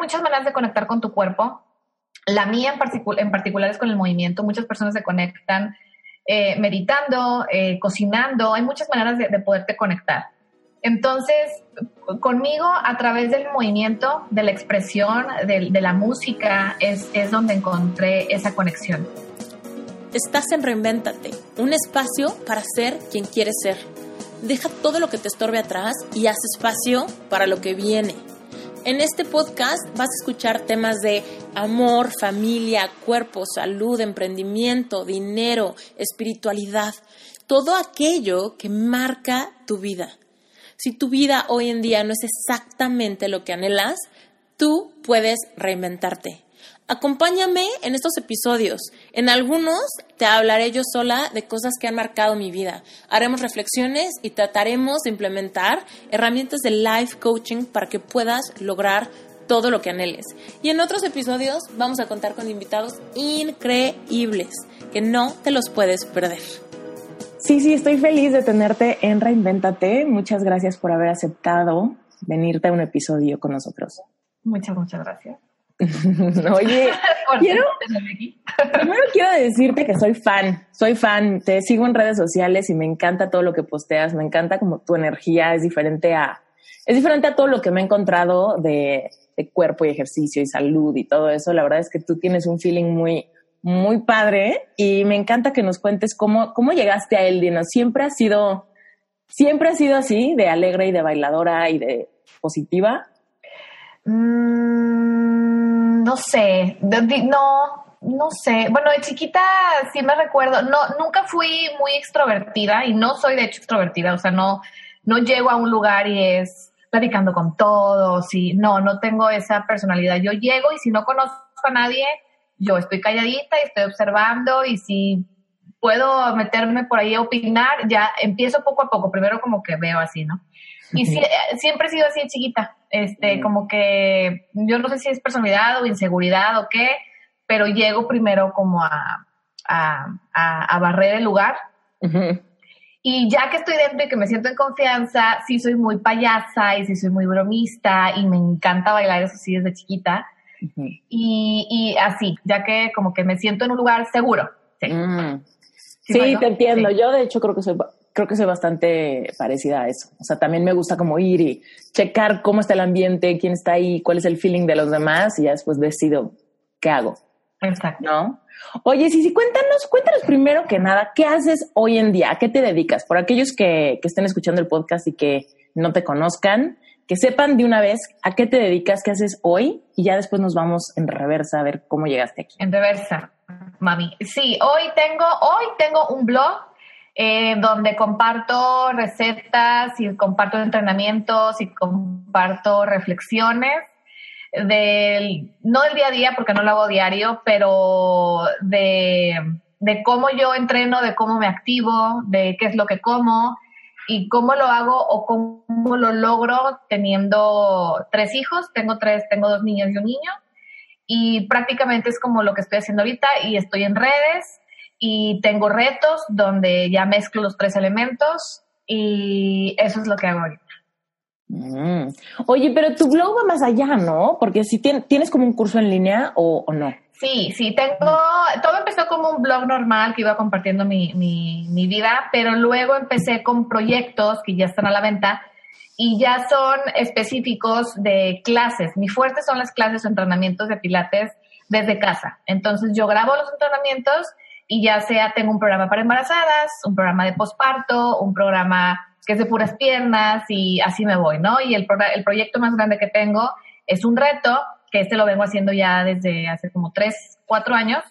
muchas maneras de conectar con tu cuerpo. La mía en, en particular es con el movimiento. Muchas personas se conectan eh, meditando, eh, cocinando. Hay muchas maneras de, poderte conectar. Entonces, conmigo, a través del movimiento, de la expresión, de, de la música, es, es donde encontré esa conexión. Estás en Reinvéntate, un espacio para ser quien quieres ser. Deja todo lo que te estorbe atrás y haz espacio para lo que viene. En este podcast vas a escuchar temas de amor, familia, cuerpo, salud, emprendimiento, dinero, espiritualidad, todo aquello que marca tu vida. Si tu vida hoy en día no es exactamente lo que anhelas, tú puedes reinventarte. Acompáñame en estos episodios. En algunos te hablaré yo sola de cosas que han marcado mi vida. Haremos reflexiones y trataremos de implementar herramientas de life coaching para que puedas lograr todo lo que anheles. Y en otros episodios vamos a contar con invitados increíbles que no te los puedes perder. Sí, sí, estoy feliz de tenerte en Reinvéntate. Muchas gracias por haber aceptado venirte a un episodio con nosotros. Muchas, muchas gracias. Oye, quiero, primero quiero decirte que soy fan, soy fan, te sigo en redes sociales y me encanta todo lo que posteas, me encanta como tu energía es diferente a, es diferente a todo lo que me he encontrado de, cuerpo y ejercicio y salud y todo eso. La verdad es que tú tienes un feeling muy, muy padre y me encanta que nos cuentes cómo, cómo llegaste a él, Dino. Siempre ha sido, siempre ha sido así, de alegre y de bailadora y de positiva. Mm, no sé, no, no sé. Bueno, de chiquita sí me recuerdo, no, nunca fui muy extrovertida y no soy de hecho extrovertida, o sea, no, no llego a un lugar y es platicando con todos y no, no tengo esa personalidad. Yo llego y si no conozco a nadie, yo estoy calladita y estoy observando y si puedo meterme por ahí a opinar, ya empiezo poco a poco, primero como que veo así, ¿no? Y siempre he sido así chiquita, este, como que yo no sé si es personalidad o inseguridad o qué, pero llego primero como a, a, barrer el lugar. Y ya que estoy dentro y que me siento en confianza, sí soy muy payasa y sí soy muy bromista y me encanta bailar eso sí desde chiquita. y, y, así, ya que como que me siento en un lugar seguro. Sí, mm. sí, te entiendo. Yo de hecho creo que soy creo que soy bastante parecida a eso. O sea, también me gusta como ir y checar cómo está el ambiente, quién está ahí, cuál es el feeling de los demás y ya después decido qué hago. Exacto. ¿No? Oye, sí, sí, cuéntanos, cuéntanos primero que nada, ¿qué haces hoy en día? ¿A qué te dedicas? Por aquellos que, que estén escuchando el podcast y que no te conozcan, que sepan de una vez a qué te dedicas, qué haces hoy y ya después nos vamos en reversa a ver cómo llegaste aquí. En reversa, mami. Sí, hoy tengo, hoy tengo un blog eh, donde comparto recetas y comparto entrenamientos y comparto reflexiones del, no del día a día porque no lo hago diario, pero de, de cómo yo entreno, de cómo me activo, de qué es lo que como y cómo lo hago o cómo lo logro teniendo tres hijos, tengo tres, tengo dos niños y un niño. Y prácticamente es como lo que estoy haciendo ahorita y estoy en redes y tengo retos donde ya mezclo los tres elementos y eso es lo que hago ahorita. Mm. Oye, pero tu blog va más allá, ¿no? Porque si tienes como un curso en línea o, no. Sí, sí, tengo, todo empezó como un blog normal que iba compartiendo mi, mi, mi vida, pero luego empecé con proyectos que ya están a la venta y ya son específicos de clases. Mi fuerte son las clases o entrenamientos de pilates desde casa. Entonces yo grabo los entrenamientos y ya sea tengo un programa para embarazadas, un programa de posparto, un programa que es de puras piernas y así me voy, ¿no? Y el, el proyecto más grande que tengo es un reto, que este lo vengo haciendo ya desde hace como tres, cuatro años,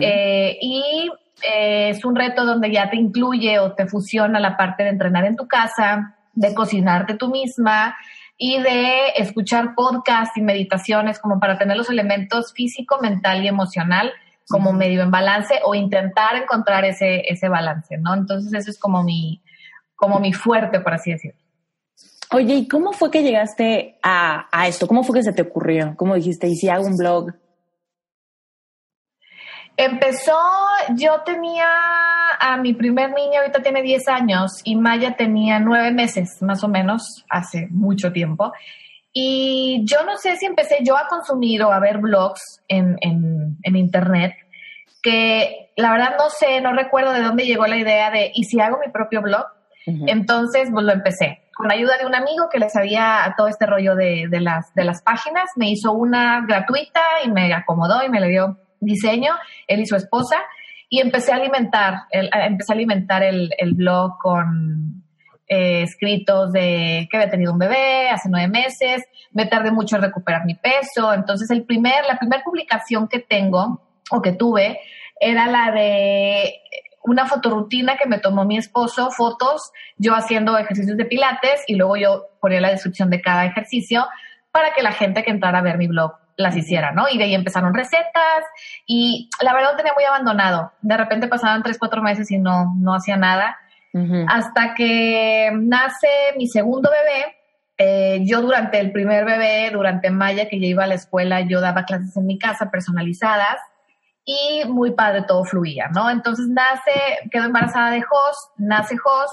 eh, y eh, es un reto donde ya te incluye o te fusiona la parte de entrenar en tu casa, de cocinarte tú misma y de escuchar podcasts y meditaciones como para tener los elementos físico, mental y emocional como medio en balance o intentar encontrar ese, ese balance, ¿no? Entonces eso es como mi, como mi fuerte, por así decirlo. Oye, ¿y cómo fue que llegaste a, a esto? ¿Cómo fue que se te ocurrió? ¿Cómo dijiste, y si hago un blog? Empezó, yo tenía a mi primer niño, ahorita tiene 10 años, y Maya tenía 9 meses, más o menos, hace mucho tiempo. Y yo no sé si empecé yo a consumir o a ver blogs en, en, internet, que la verdad no sé, no recuerdo de dónde llegó la idea de, ¿y si hago mi propio blog? Entonces, pues lo empecé. Con ayuda de un amigo que le sabía todo este rollo de, de, las, de las páginas, me hizo una gratuita y me acomodó y me le dio diseño, él y su esposa, y empecé a alimentar, el, empecé a alimentar el, el blog con eh, escritos de que había tenido un bebé hace nueve meses, me tardé mucho en recuperar mi peso, entonces el primer, la primera publicación que tengo o que tuve era la de una fotorutina que me tomó mi esposo, fotos, yo haciendo ejercicios de pilates y luego yo ponía la descripción de cada ejercicio para que la gente que entrara a ver mi blog las hiciera, ¿no? Y de ahí empezaron recetas y la verdad tenía muy abandonado. De repente pasaban tres, cuatro meses y no, no hacía nada hasta que nace mi segundo bebé. Eh, yo durante el primer bebé, durante Maya, que yo iba a la escuela, yo daba clases en mi casa personalizadas y muy padre, todo fluía, ¿no? Entonces nace, quedo embarazada de Jos, nace Jos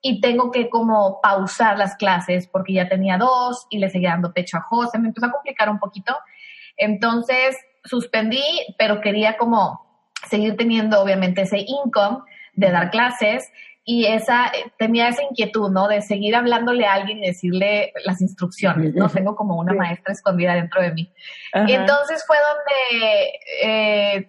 y tengo que como pausar las clases porque ya tenía dos y le seguía dando pecho a Jos, se me empezó a complicar un poquito. Entonces suspendí, pero quería como seguir teniendo obviamente ese income de dar clases y esa, tenía esa inquietud, ¿no? De seguir hablándole a alguien y decirle las instrucciones, ¿no? Tengo como una maestra escondida dentro de mí. Y entonces fue donde, eh,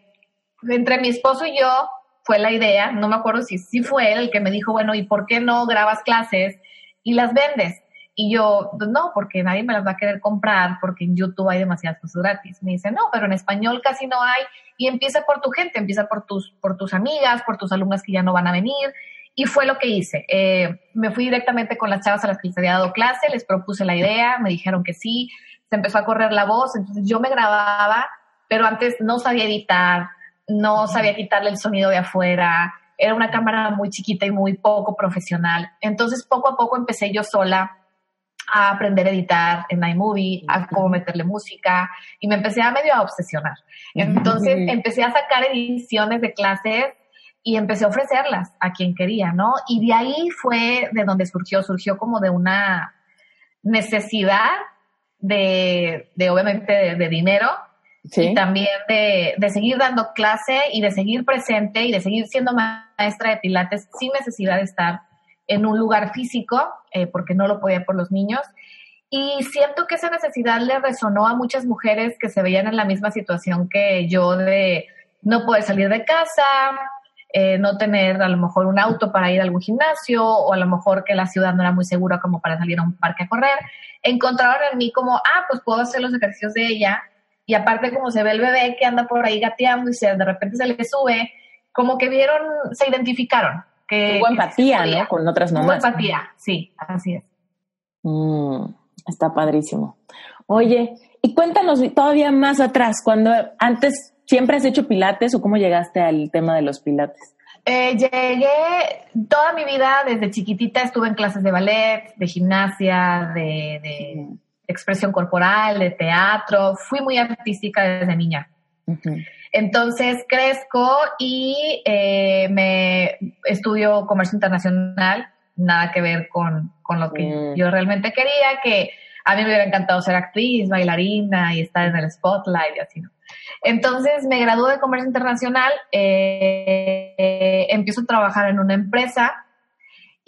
entre mi esposo y yo, fue la idea, no me acuerdo si sí fue él el que me dijo, bueno, ¿y por qué no grabas clases y las vendes? Y yo, pues no, porque nadie me las va a querer comprar, porque en YouTube hay demasiadas cosas gratis. Me dice, no, pero en español casi no hay. Y empieza por tu gente, empieza por tus, por tus amigas, por tus alumnas que ya no van a venir. Y fue lo que hice. Eh, me fui directamente con las chavas a las que les había dado clase, les propuse la idea, me dijeron que sí, se empezó a correr la voz, entonces yo me grababa, pero antes no sabía editar, no sabía quitarle el sonido de afuera, era una cámara muy chiquita y muy poco profesional. Entonces poco a poco empecé yo sola a aprender a editar en iMovie, a cómo meterle música y me empecé a medio a obsesionar. Entonces empecé a sacar ediciones de clases y empecé a ofrecerlas a quien quería, ¿no? Y de ahí fue de donde surgió, surgió como de una necesidad de, de obviamente, de, dinero y también de, de, seguir dando clase y de seguir presente y de seguir siendo maestra de pilates sin necesidad de estar en un lugar físico, eh, porque no lo podía por los niños. Y siento que esa necesidad le resonó a muchas mujeres que se veían en la misma situación que yo de no poder salir de casa, eh, no tener a lo mejor un auto para ir a algún gimnasio o a lo mejor que la ciudad no era muy segura como para salir a un parque a correr, encontraron en mí como, ah, pues puedo hacer los ejercicios de ella y aparte como se ve el bebé que anda por ahí gateando y se, de repente se le sube, como que vieron, se identificaron. Que, Hubo empatía, ¿no? Con otras mamás. Hubo empatía, sí, así es. Mm, está padrísimo. Oye, y cuéntanos todavía más atrás, cuando antes ¿Siempre has hecho pilates o cómo llegaste al tema de los pilates? Eh, llegué toda mi vida, desde chiquitita estuve en clases de ballet, de gimnasia, de, expresión corporal, de teatro. Fui muy artística desde niña. Entonces crezco y eh, me estudio comercio internacional, nada que ver con, lo que mm. yo realmente quería, que a mí me hubiera encantado ser actriz, bailarina y estar en el spotlight y así, ¿no? Entonces me gradué de comercio internacional, eh, empiezo a trabajar en una empresa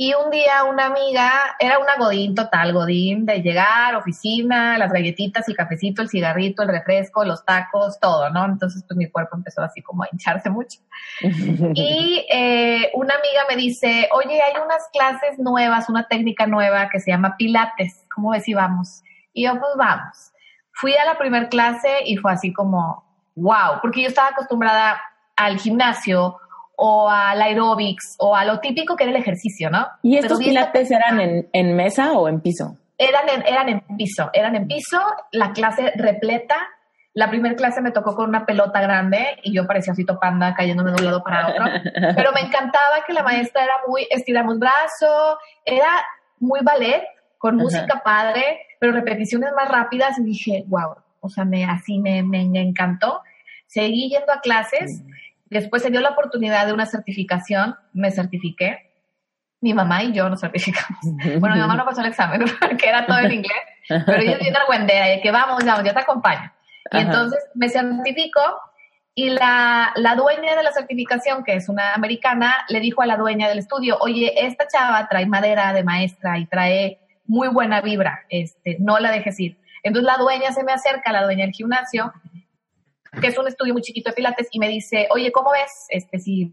y un día una amiga, era una godín total, godín de llegar, oficina, las galletitas, el cafecito, el cigarrito, el refresco, los tacos, todo, ¿no? Entonces pues mi cuerpo empezó así como a hincharse mucho. y eh, una amiga me dice, oye, hay unas clases nuevas, una técnica nueva que se llama Pilates, ¿cómo ves si vamos? Y yo pues vamos. Fui a la primera clase y fue así como, wow, porque yo estaba acostumbrada al gimnasio o al aerobics o a lo típico que era el ejercicio, ¿no? ¿Y estos pilates eran en, mesa o en piso? Eran en, eran en piso, eran en piso, la clase repleta. La primera clase me tocó con una pelota grande y yo parecía así topanda cayéndome de un lado para otro. Pero me encantaba que la maestra era muy estiramos brazo, era muy ballet, con música padre, pero repeticiones más rápidas y dije, wow, o sea, me, así me, me encantó. Seguí yendo a clases, después se dio la oportunidad de una certificación, me certifiqué, mi mamá y yo nos certificamos. Bueno, mi mamá no pasó el examen, porque era todo en inglés, pero ella es bien argüendera y que vamos, vamos, yo te acompaño. Y entonces me certifico y la, la, dueña de la certificación, que es una americana, le dijo a la dueña del estudio, oye, esta chava trae madera de maestra y trae muy buena vibra, este, no la dejes ir. Entonces la dueña se me acerca, la dueña del gimnasio, que es un estudio muy chiquito de pilates, y me dice, oye, ¿cómo ves? Este, si,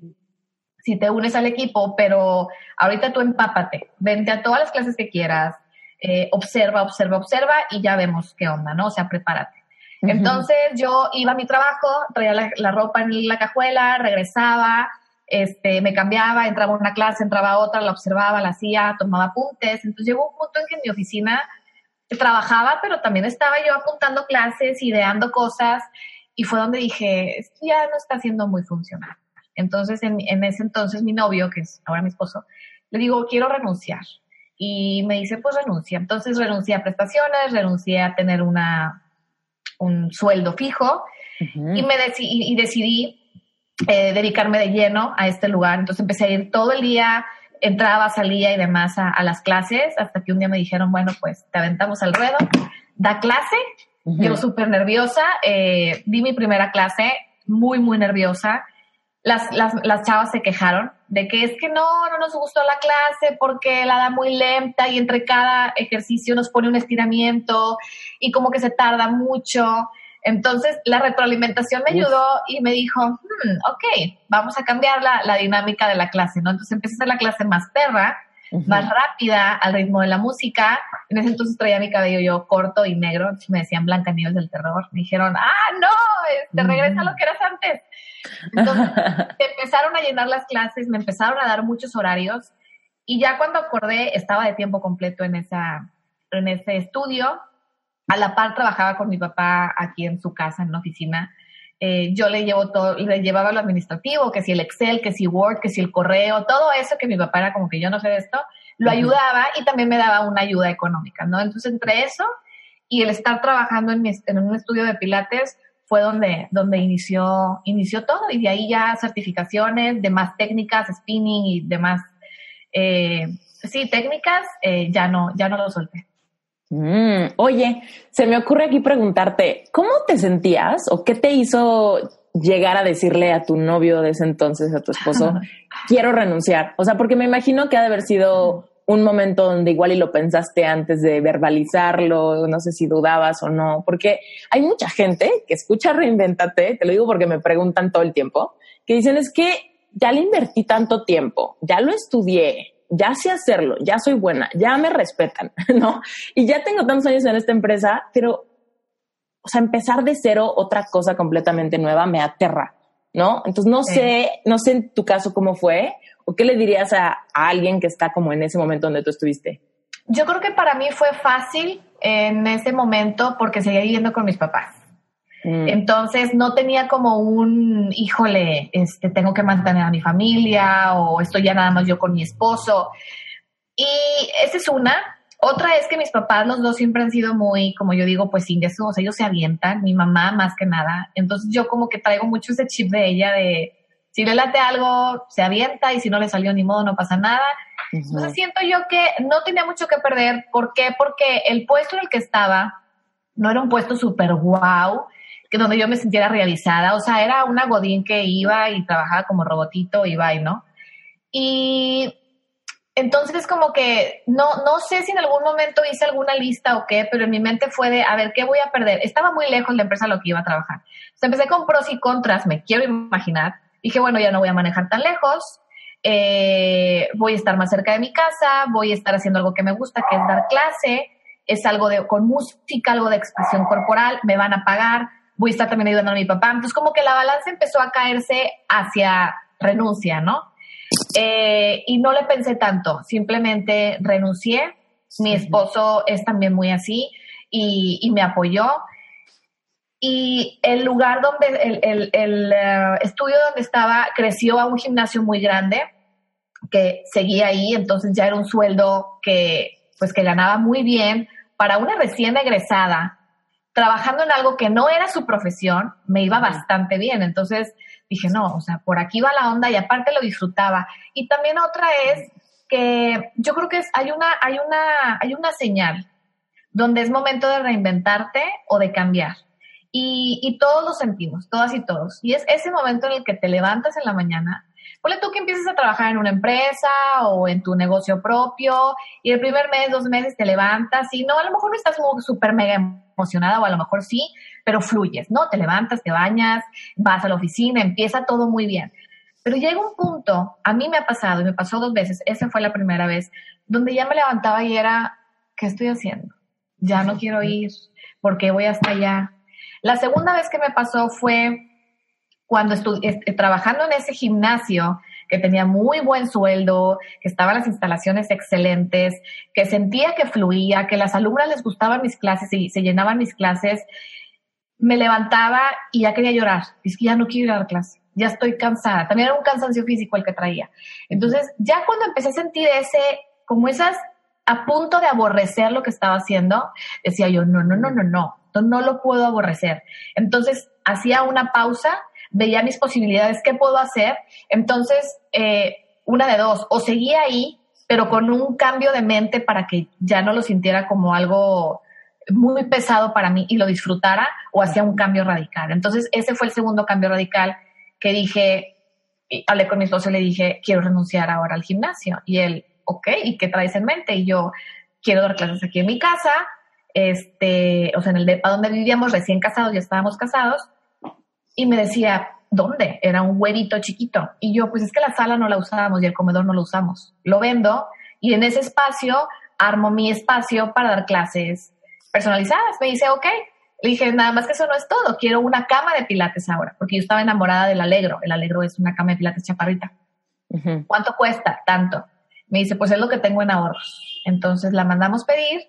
si te unes al equipo, pero ahorita tú empápate, vente a todas las clases que quieras, eh, observa, observa, observa y ya vemos qué onda, ¿no? O sea, prepárate. Entonces yo iba a mi trabajo, traía la, ropa en la cajuela, regresaba, este, me cambiaba, entraba a una clase, entraba a otra, la observaba, la hacía, tomaba apuntes. Entonces llegó un punto en que en mi oficina trabajaba, pero también estaba yo apuntando clases, ideando cosas, y fue donde dije, esto ya no está siendo muy funcional. Entonces, en, en ese entonces, mi novio, que es ahora mi esposo, le digo, quiero renunciar. Y me dice, pues renuncia. Entonces renuncié a prestaciones, renuncié a tener una, un sueldo fijo y, me y, decidí eh, dedicarme de lleno a este lugar. Entonces empecé a ir todo el día, entraba, salía y demás a, las clases, hasta que un día me dijeron, bueno, pues te aventamos al ruedo, da clase. Yo súper nerviosa, eh, di mi primera clase, muy, muy nerviosa. Las, las, las, chavas se quejaron de que es que no, no nos gustó la clase porque la da muy lenta y entre cada ejercicio nos pone un estiramiento y como que se tarda mucho. Entonces la retroalimentación me ayudó y me dijo, hmm, ok, vamos a cambiar la, la, dinámica de la clase, ¿no? Entonces empecé a hacer la clase más perra, más rápida, al ritmo de la música. En ese entonces traía mi cabello yo corto y negro, entonces me decían Blanca Nieves del Terror. Me dijeron, ah, no, te este, regresa a lo que eras antes. Entonces empezaron a llenar las clases, me empezaron a dar muchos horarios y ya cuando acordé estaba de tiempo completo en, esa, en ese estudio a la par trabajaba con mi papá aquí en su casa, en la oficina. Eh, yo le llevo todo, le llevaba lo administrativo, que si el Excel, que si Word, que si el correo, todo eso que mi papá era como que yo no sé de esto, lo ayudaba y también me daba una ayuda económica, ¿no? Entonces, entre eso y el estar trabajando en, en un estudio de pilates fue donde, donde inició, inició todo y de ahí ya certificaciones de más técnicas, spinning y demás, eh, sí, técnicas, eh, ya no, ya no lo solté. Mm, oye, se me ocurre aquí preguntarte, ¿cómo te sentías o qué te hizo llegar a decirle a tu novio de ese entonces, a tu esposo, quiero renunciar? O sea, porque me imagino que ha de haber sido un momento donde igual y lo pensaste antes de verbalizarlo, no sé si dudabas o no, porque hay mucha gente que escucha Reinventate, te lo digo porque me preguntan todo el tiempo, que dicen es que ya le invertí tanto tiempo, ya lo estudié, ya sé hacerlo, ya soy buena, ya me respetan, ¿no? Y ya tengo tantos años en esta empresa, pero, o sea, empezar de cero otra cosa completamente nueva me aterra, ¿no? Entonces, no sé, no sé en tu caso cómo fue, o qué le dirías a, a alguien que está como en ese momento donde tú estuviste. Yo creo que para mí fue fácil en ese momento porque seguía viviendo con mis papás. Mm. Entonces no tenía como un, híjole, este, tengo que mantener a mi familia o estoy ya nada más yo con mi esposo. Y esa es una. Otra es que mis papás, los dos siempre han sido muy, como yo digo, pues sin eso, o sea, ellos se avientan, mi mamá más que nada. Entonces yo como que traigo mucho ese chip de ella de, si le late algo, se avienta y si no le salió ni modo, no pasa nada. Entonces siento yo que no tenía mucho que perder. ¿Por qué? Porque el puesto en el que estaba no era un puesto súper guau que donde yo me sintiera realizada. O sea, era una godín que iba y trabajaba como robotito, iba y no. Y entonces como que no, no sé si en algún momento hice alguna lista o qué, pero en mi mente fue de, a ver, ¿qué voy a perder? Estaba muy lejos la empresa a lo que iba a trabajar. empecé con pros y contras, me quiero imaginar. Dije, bueno, ya no voy a manejar tan lejos, eh, voy a estar más cerca de mi casa, voy a estar haciendo algo que me gusta, que es dar clase, es algo de, con música, algo de expresión corporal, me van a pagar, voy a estar también ayudando a mi papá. Entonces como que la balanza empezó a caerse hacia renuncia, ¿no? Eh, y no le pensé tanto, simplemente renuncié. Mi esposo es también muy así y, me apoyó. Y el lugar donde, el, el, eh, estudio donde estaba creció a un gimnasio muy grande que seguía ahí, entonces ya era un sueldo que, pues que ganaba muy bien para una recién egresada trabajando en algo que no era su profesión, me iba bastante bien. Entonces dije, no, o sea, por aquí va la onda y aparte lo disfrutaba. Y también otra es que yo creo que es, hay, una, hay, una, hay una señal. donde es momento de reinventarte o de cambiar. Y, y todos lo sentimos, todas y todos. Y es ese momento en el que te levantas en la mañana Ponle tú que empieces a trabajar en una empresa o en tu negocio propio y el primer mes, dos meses te levantas y no, a lo mejor no estás súper mega emocionada o a lo mejor sí, pero fluyes, ¿no? Te levantas, te bañas, vas a la oficina, empieza todo muy bien. Pero llega un punto, a mí me ha pasado y me pasó dos veces, esa fue la primera vez, donde ya me levantaba y era, ¿qué estoy haciendo? Ya no quiero ir, porque voy hasta allá. La segunda vez que me pasó fue cuando estuve trabajando en ese gimnasio que tenía muy buen sueldo, que estaban las instalaciones excelentes, que sentía que fluía, que las alumnas les gustaban mis clases y se llenaban mis clases, me levantaba y ya quería llorar. Es que ya no quiero ir a la clase, ya estoy cansada. También era un cansancio físico el que traía. Entonces, ya cuando empecé a sentir ese, como esas, a punto de aborrecer lo que estaba haciendo, decía yo, no, no, no, no, no, no lo puedo aborrecer. Entonces, hacía una pausa veía mis posibilidades, ¿qué puedo hacer? Entonces, eh, una de dos, o seguía ahí, pero con un cambio de mente para que ya no lo sintiera como algo muy pesado para mí y lo disfrutara, o hacía un cambio radical. Entonces, ese fue el segundo cambio radical que dije, hablé con mi esposo y le dije, quiero renunciar ahora al gimnasio. Y él, ok, ¿y qué traes en mente? Y yo, quiero dar clases aquí en mi casa, este, o sea, en el depa donde vivíamos, recién casados, ya estábamos casados, y me decía, ¿dónde? Era un huevito chiquito. Y yo, pues es que la sala no la usábamos y el comedor no lo usamos. Lo vendo y en ese espacio armo mi espacio para dar clases personalizadas. Me dice, ok. Le dije, nada más que eso no es todo. Quiero una cama de pilates ahora, porque yo estaba enamorada del Alegro. El Alegro es una cama de pilates chaparrita. ¿Cuánto cuesta? Tanto. Me dice, pues es lo que tengo en ahorros. Entonces la mandamos pedir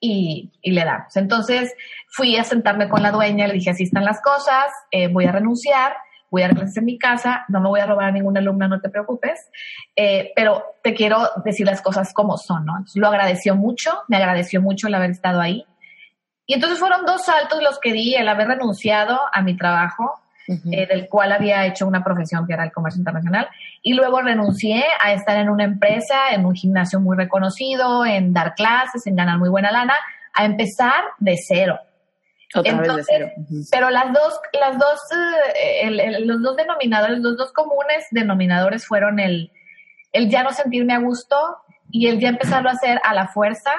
y, le damos. Entonces fui a sentarme con la dueña, le dije, así están las cosas, eh, voy a renunciar, voy a dar en mi casa, no me voy a robar a ninguna alumna, no te preocupes, eh, pero te quiero decir las cosas como son, ¿no? lo agradeció mucho, me agradeció mucho el haber estado ahí. Y entonces fueron dos saltos los que di, el haber renunciado a mi trabajo, eh, del cual había hecho una profesión que era el comercio internacional, y luego renuncié a estar en una empresa, en un gimnasio muy reconocido, en dar clases, en ganar muy buena lana, a empezar de cero. Otra vez de cero. Pero las dos, las dos, eh, los dos denominadores, los dos comunes denominadores fueron el, el ya no sentirme a gusto y el ya empezarlo a hacer a la fuerza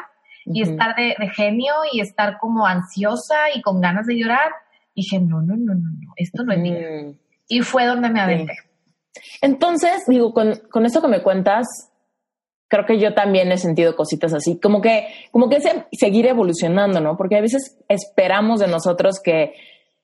y estar de, genio y estar como ansiosa y con ganas de llorar dije, no, no, no, no, no, esto no es mío. Y fue donde me aventé. Entonces, digo, con, con eso que me cuentas, creo que yo también he sentido cositas así, como que, como que seguir evolucionando, ¿no? Porque a veces esperamos de nosotros que,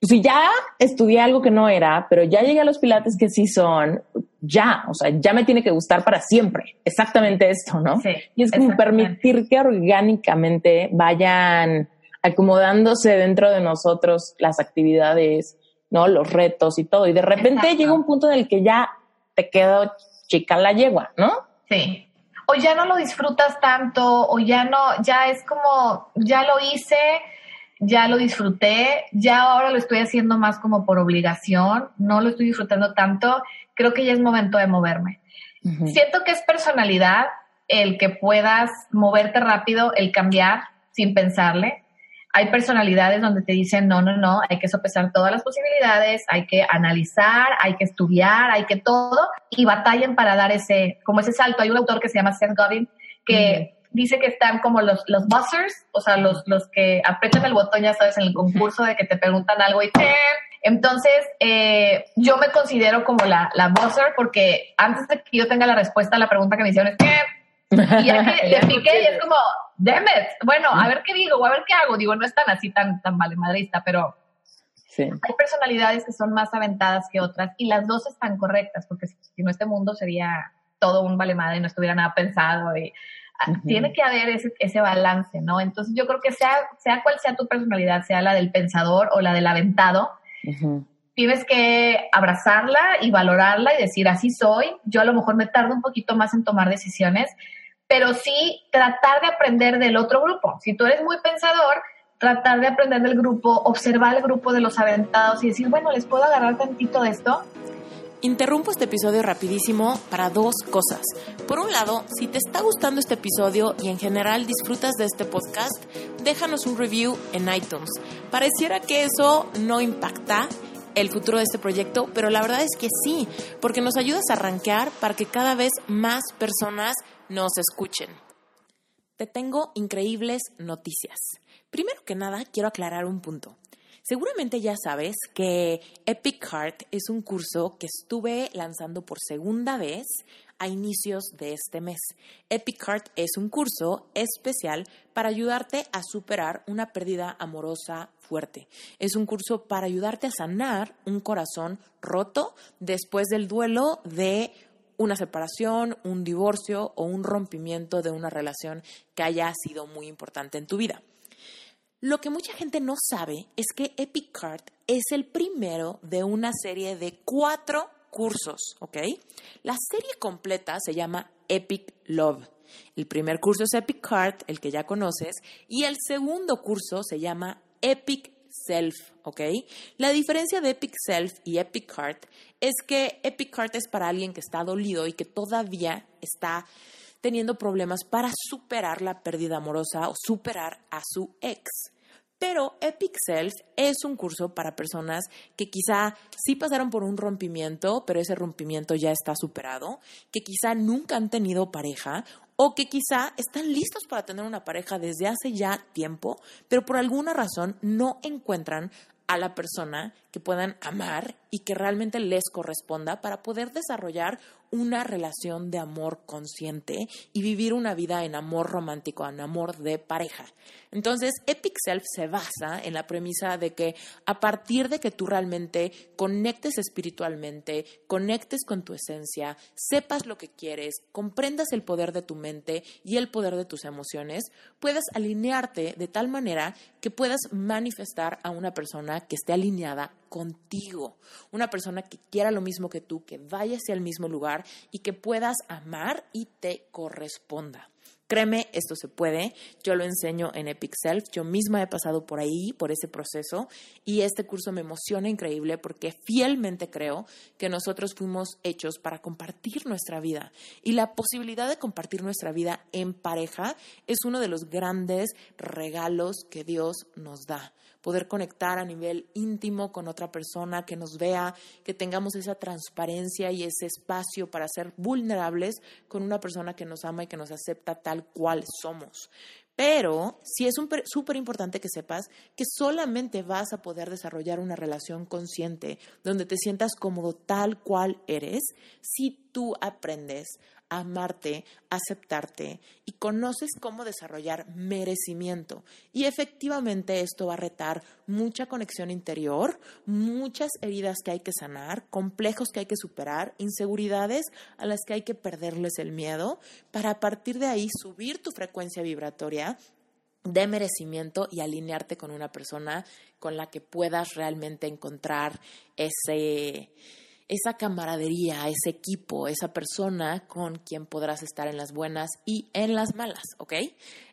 pues si ya estudié algo que no era, pero ya llegué a los pilates que sí son, ya, o sea, ya me tiene que gustar para siempre. Exactamente esto, ¿no? Sí, y es como permitir que orgánicamente vayan acomodándose dentro de nosotros las actividades, ¿no? Los retos y todo. Y de repente llega un punto en el que ya te quedó chica la yegua, ¿no? Sí. O ya no lo disfrutas tanto, o ya no, ya es como, ya lo hice, ya lo disfruté, ya ahora lo estoy haciendo más como por obligación, no lo estoy disfrutando tanto, creo que ya es momento de moverme. Siento que es personalidad el que puedas moverte rápido, el cambiar sin pensarle hay personalidades donde te dicen, no, no, no, hay que sopesar todas las posibilidades, hay que analizar, hay que estudiar, hay que todo, y batallen para dar ese, como ese salto. Hay un autor que se llama Seth Godin que dice que están como los, los buzzers, o sea, los, los que aprietan el botón, ya sabes, en el concurso de que te preguntan algo y te... Entonces, eh, yo me considero como la, la buzzer porque antes de que yo tenga la respuesta a la pregunta que me hicieron es que y ya que le piqué y es como, damn it, bueno, a ver qué digo o a ver qué hago. Digo, no es tan así, tan, tan vale madrista, pero hay personalidades que son más aventadas que otras y las dos están correctas, porque si no este mundo sería todo un vale madre y no estuviera nada pensado y ah, tiene que haber ese, ese balance, ¿no? Entonces yo creo que sea, sea cual sea tu personalidad, sea la del pensador o la del aventado, tienes que abrazarla y valorarla y decir, así soy. Yo a lo mejor me tardo un poquito más en tomar decisiones, pero sí tratar de aprender del otro grupo. Si tú eres muy pensador, tratar de aprender del grupo, observar el grupo de los aventados y decir, bueno, les puedo agarrar tantito de esto. Interrumpo este episodio rapidísimo para dos cosas. Por un lado, si te está gustando este episodio y en general disfrutas de este podcast, déjanos un review en iTunes. Pareciera que eso no impacta el futuro de este proyecto, pero la verdad es que sí, porque nos ayudas a arranquear para que cada vez más personas nos escuchen. Te tengo increíbles noticias. Primero que nada, quiero aclarar un punto. Seguramente ya sabes que Epic Heart es un curso que estuve lanzando por segunda vez a inicios de este mes. Epic Heart es un curso especial para ayudarte a superar una pérdida amorosa fuerte. Es un curso para ayudarte a sanar un corazón roto después del duelo de una separación, un divorcio o un rompimiento de una relación que haya sido muy importante en tu vida. Lo que mucha gente no sabe es que Epic Card es el primero de una serie de cuatro cursos, ¿ok? La serie completa se llama Epic Love. El primer curso es Epic Card, el que ya conoces, y el segundo curso se llama Epic Self, ¿ok? La diferencia de Epic Self y Epic Heart es que Epic Heart es para alguien que está dolido y que todavía está teniendo problemas para superar la pérdida amorosa o superar a su ex. Pero Epic Self es un curso para personas que quizá sí pasaron por un rompimiento, pero ese rompimiento ya está superado, que quizá nunca han tenido pareja o que quizá están listos para tener una pareja desde hace ya tiempo, pero por alguna razón no encuentran a la persona que puedan amar y que realmente les corresponda para poder desarrollar una relación de amor consciente y vivir una vida en amor romántico, en amor de pareja. Entonces, Epic Self se basa en la premisa de que a partir de que tú realmente conectes espiritualmente, conectes con tu esencia, sepas lo que quieres, comprendas el poder de tu mente y el poder de tus emociones, puedas alinearte de tal manera que puedas manifestar a una persona que esté alineada contigo, una persona que quiera lo mismo que tú, que vaya hacia el mismo lugar y que puedas amar y te corresponda. Créeme, esto se puede. Yo lo enseño en Epic Self. Yo misma he pasado por ahí, por ese proceso. Y este curso me emociona increíble porque fielmente creo que nosotros fuimos hechos para compartir nuestra vida. Y la posibilidad de compartir nuestra vida en pareja es uno de los grandes regalos que Dios nos da poder conectar a nivel íntimo con otra persona, que nos vea, que tengamos esa transparencia y ese espacio para ser vulnerables con una persona que nos ama y que nos acepta tal cual somos. Pero sí es súper importante que sepas que solamente vas a poder desarrollar una relación consciente donde te sientas cómodo tal cual eres si tú aprendes amarte, aceptarte y conoces cómo desarrollar merecimiento. Y efectivamente esto va a retar mucha conexión interior, muchas heridas que hay que sanar, complejos que hay que superar, inseguridades a las que hay que perderles el miedo para a partir de ahí subir tu frecuencia vibratoria de merecimiento y alinearte con una persona con la que puedas realmente encontrar ese esa camaradería, ese equipo, esa persona con quien podrás estar en las buenas y en las malas, ¿ok?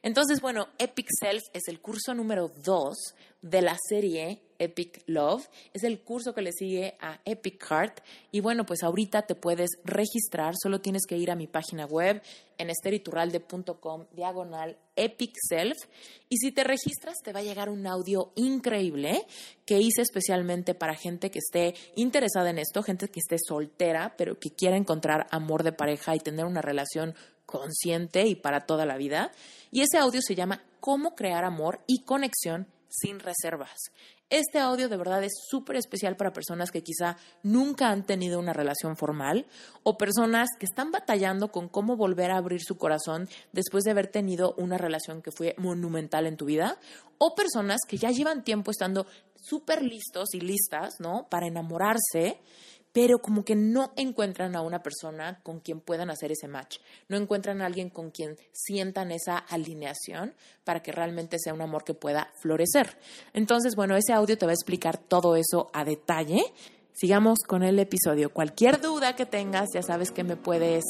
Entonces, bueno, Epic Self es el curso número dos de la serie Epic Love. Es el curso que le sigue a Epic Heart. Y bueno, pues ahorita te puedes registrar. Solo tienes que ir a mi página web en esteriturralde.com diagonal Epic Self. Y si te registras, te va a llegar un audio increíble que hice especialmente para gente que esté interesada en esto, gente que esté soltera, pero que quiera encontrar amor de pareja y tener una relación consciente y para toda la vida. Y ese audio se llama Cómo crear amor y conexión sin reservas. Este audio de verdad es súper especial para personas que quizá nunca han tenido una relación formal o personas que están batallando con cómo volver a abrir su corazón después de haber tenido una relación que fue monumental en tu vida o personas que ya llevan tiempo estando súper listos y listas, ¿no? Para enamorarse pero como que no encuentran a una persona con quien puedan hacer ese match, no encuentran a alguien con quien sientan esa alineación para que realmente sea un amor que pueda florecer. Entonces, bueno, ese audio te va a explicar todo eso a detalle. Sigamos con el episodio. Cualquier duda que tengas, ya sabes que me puedes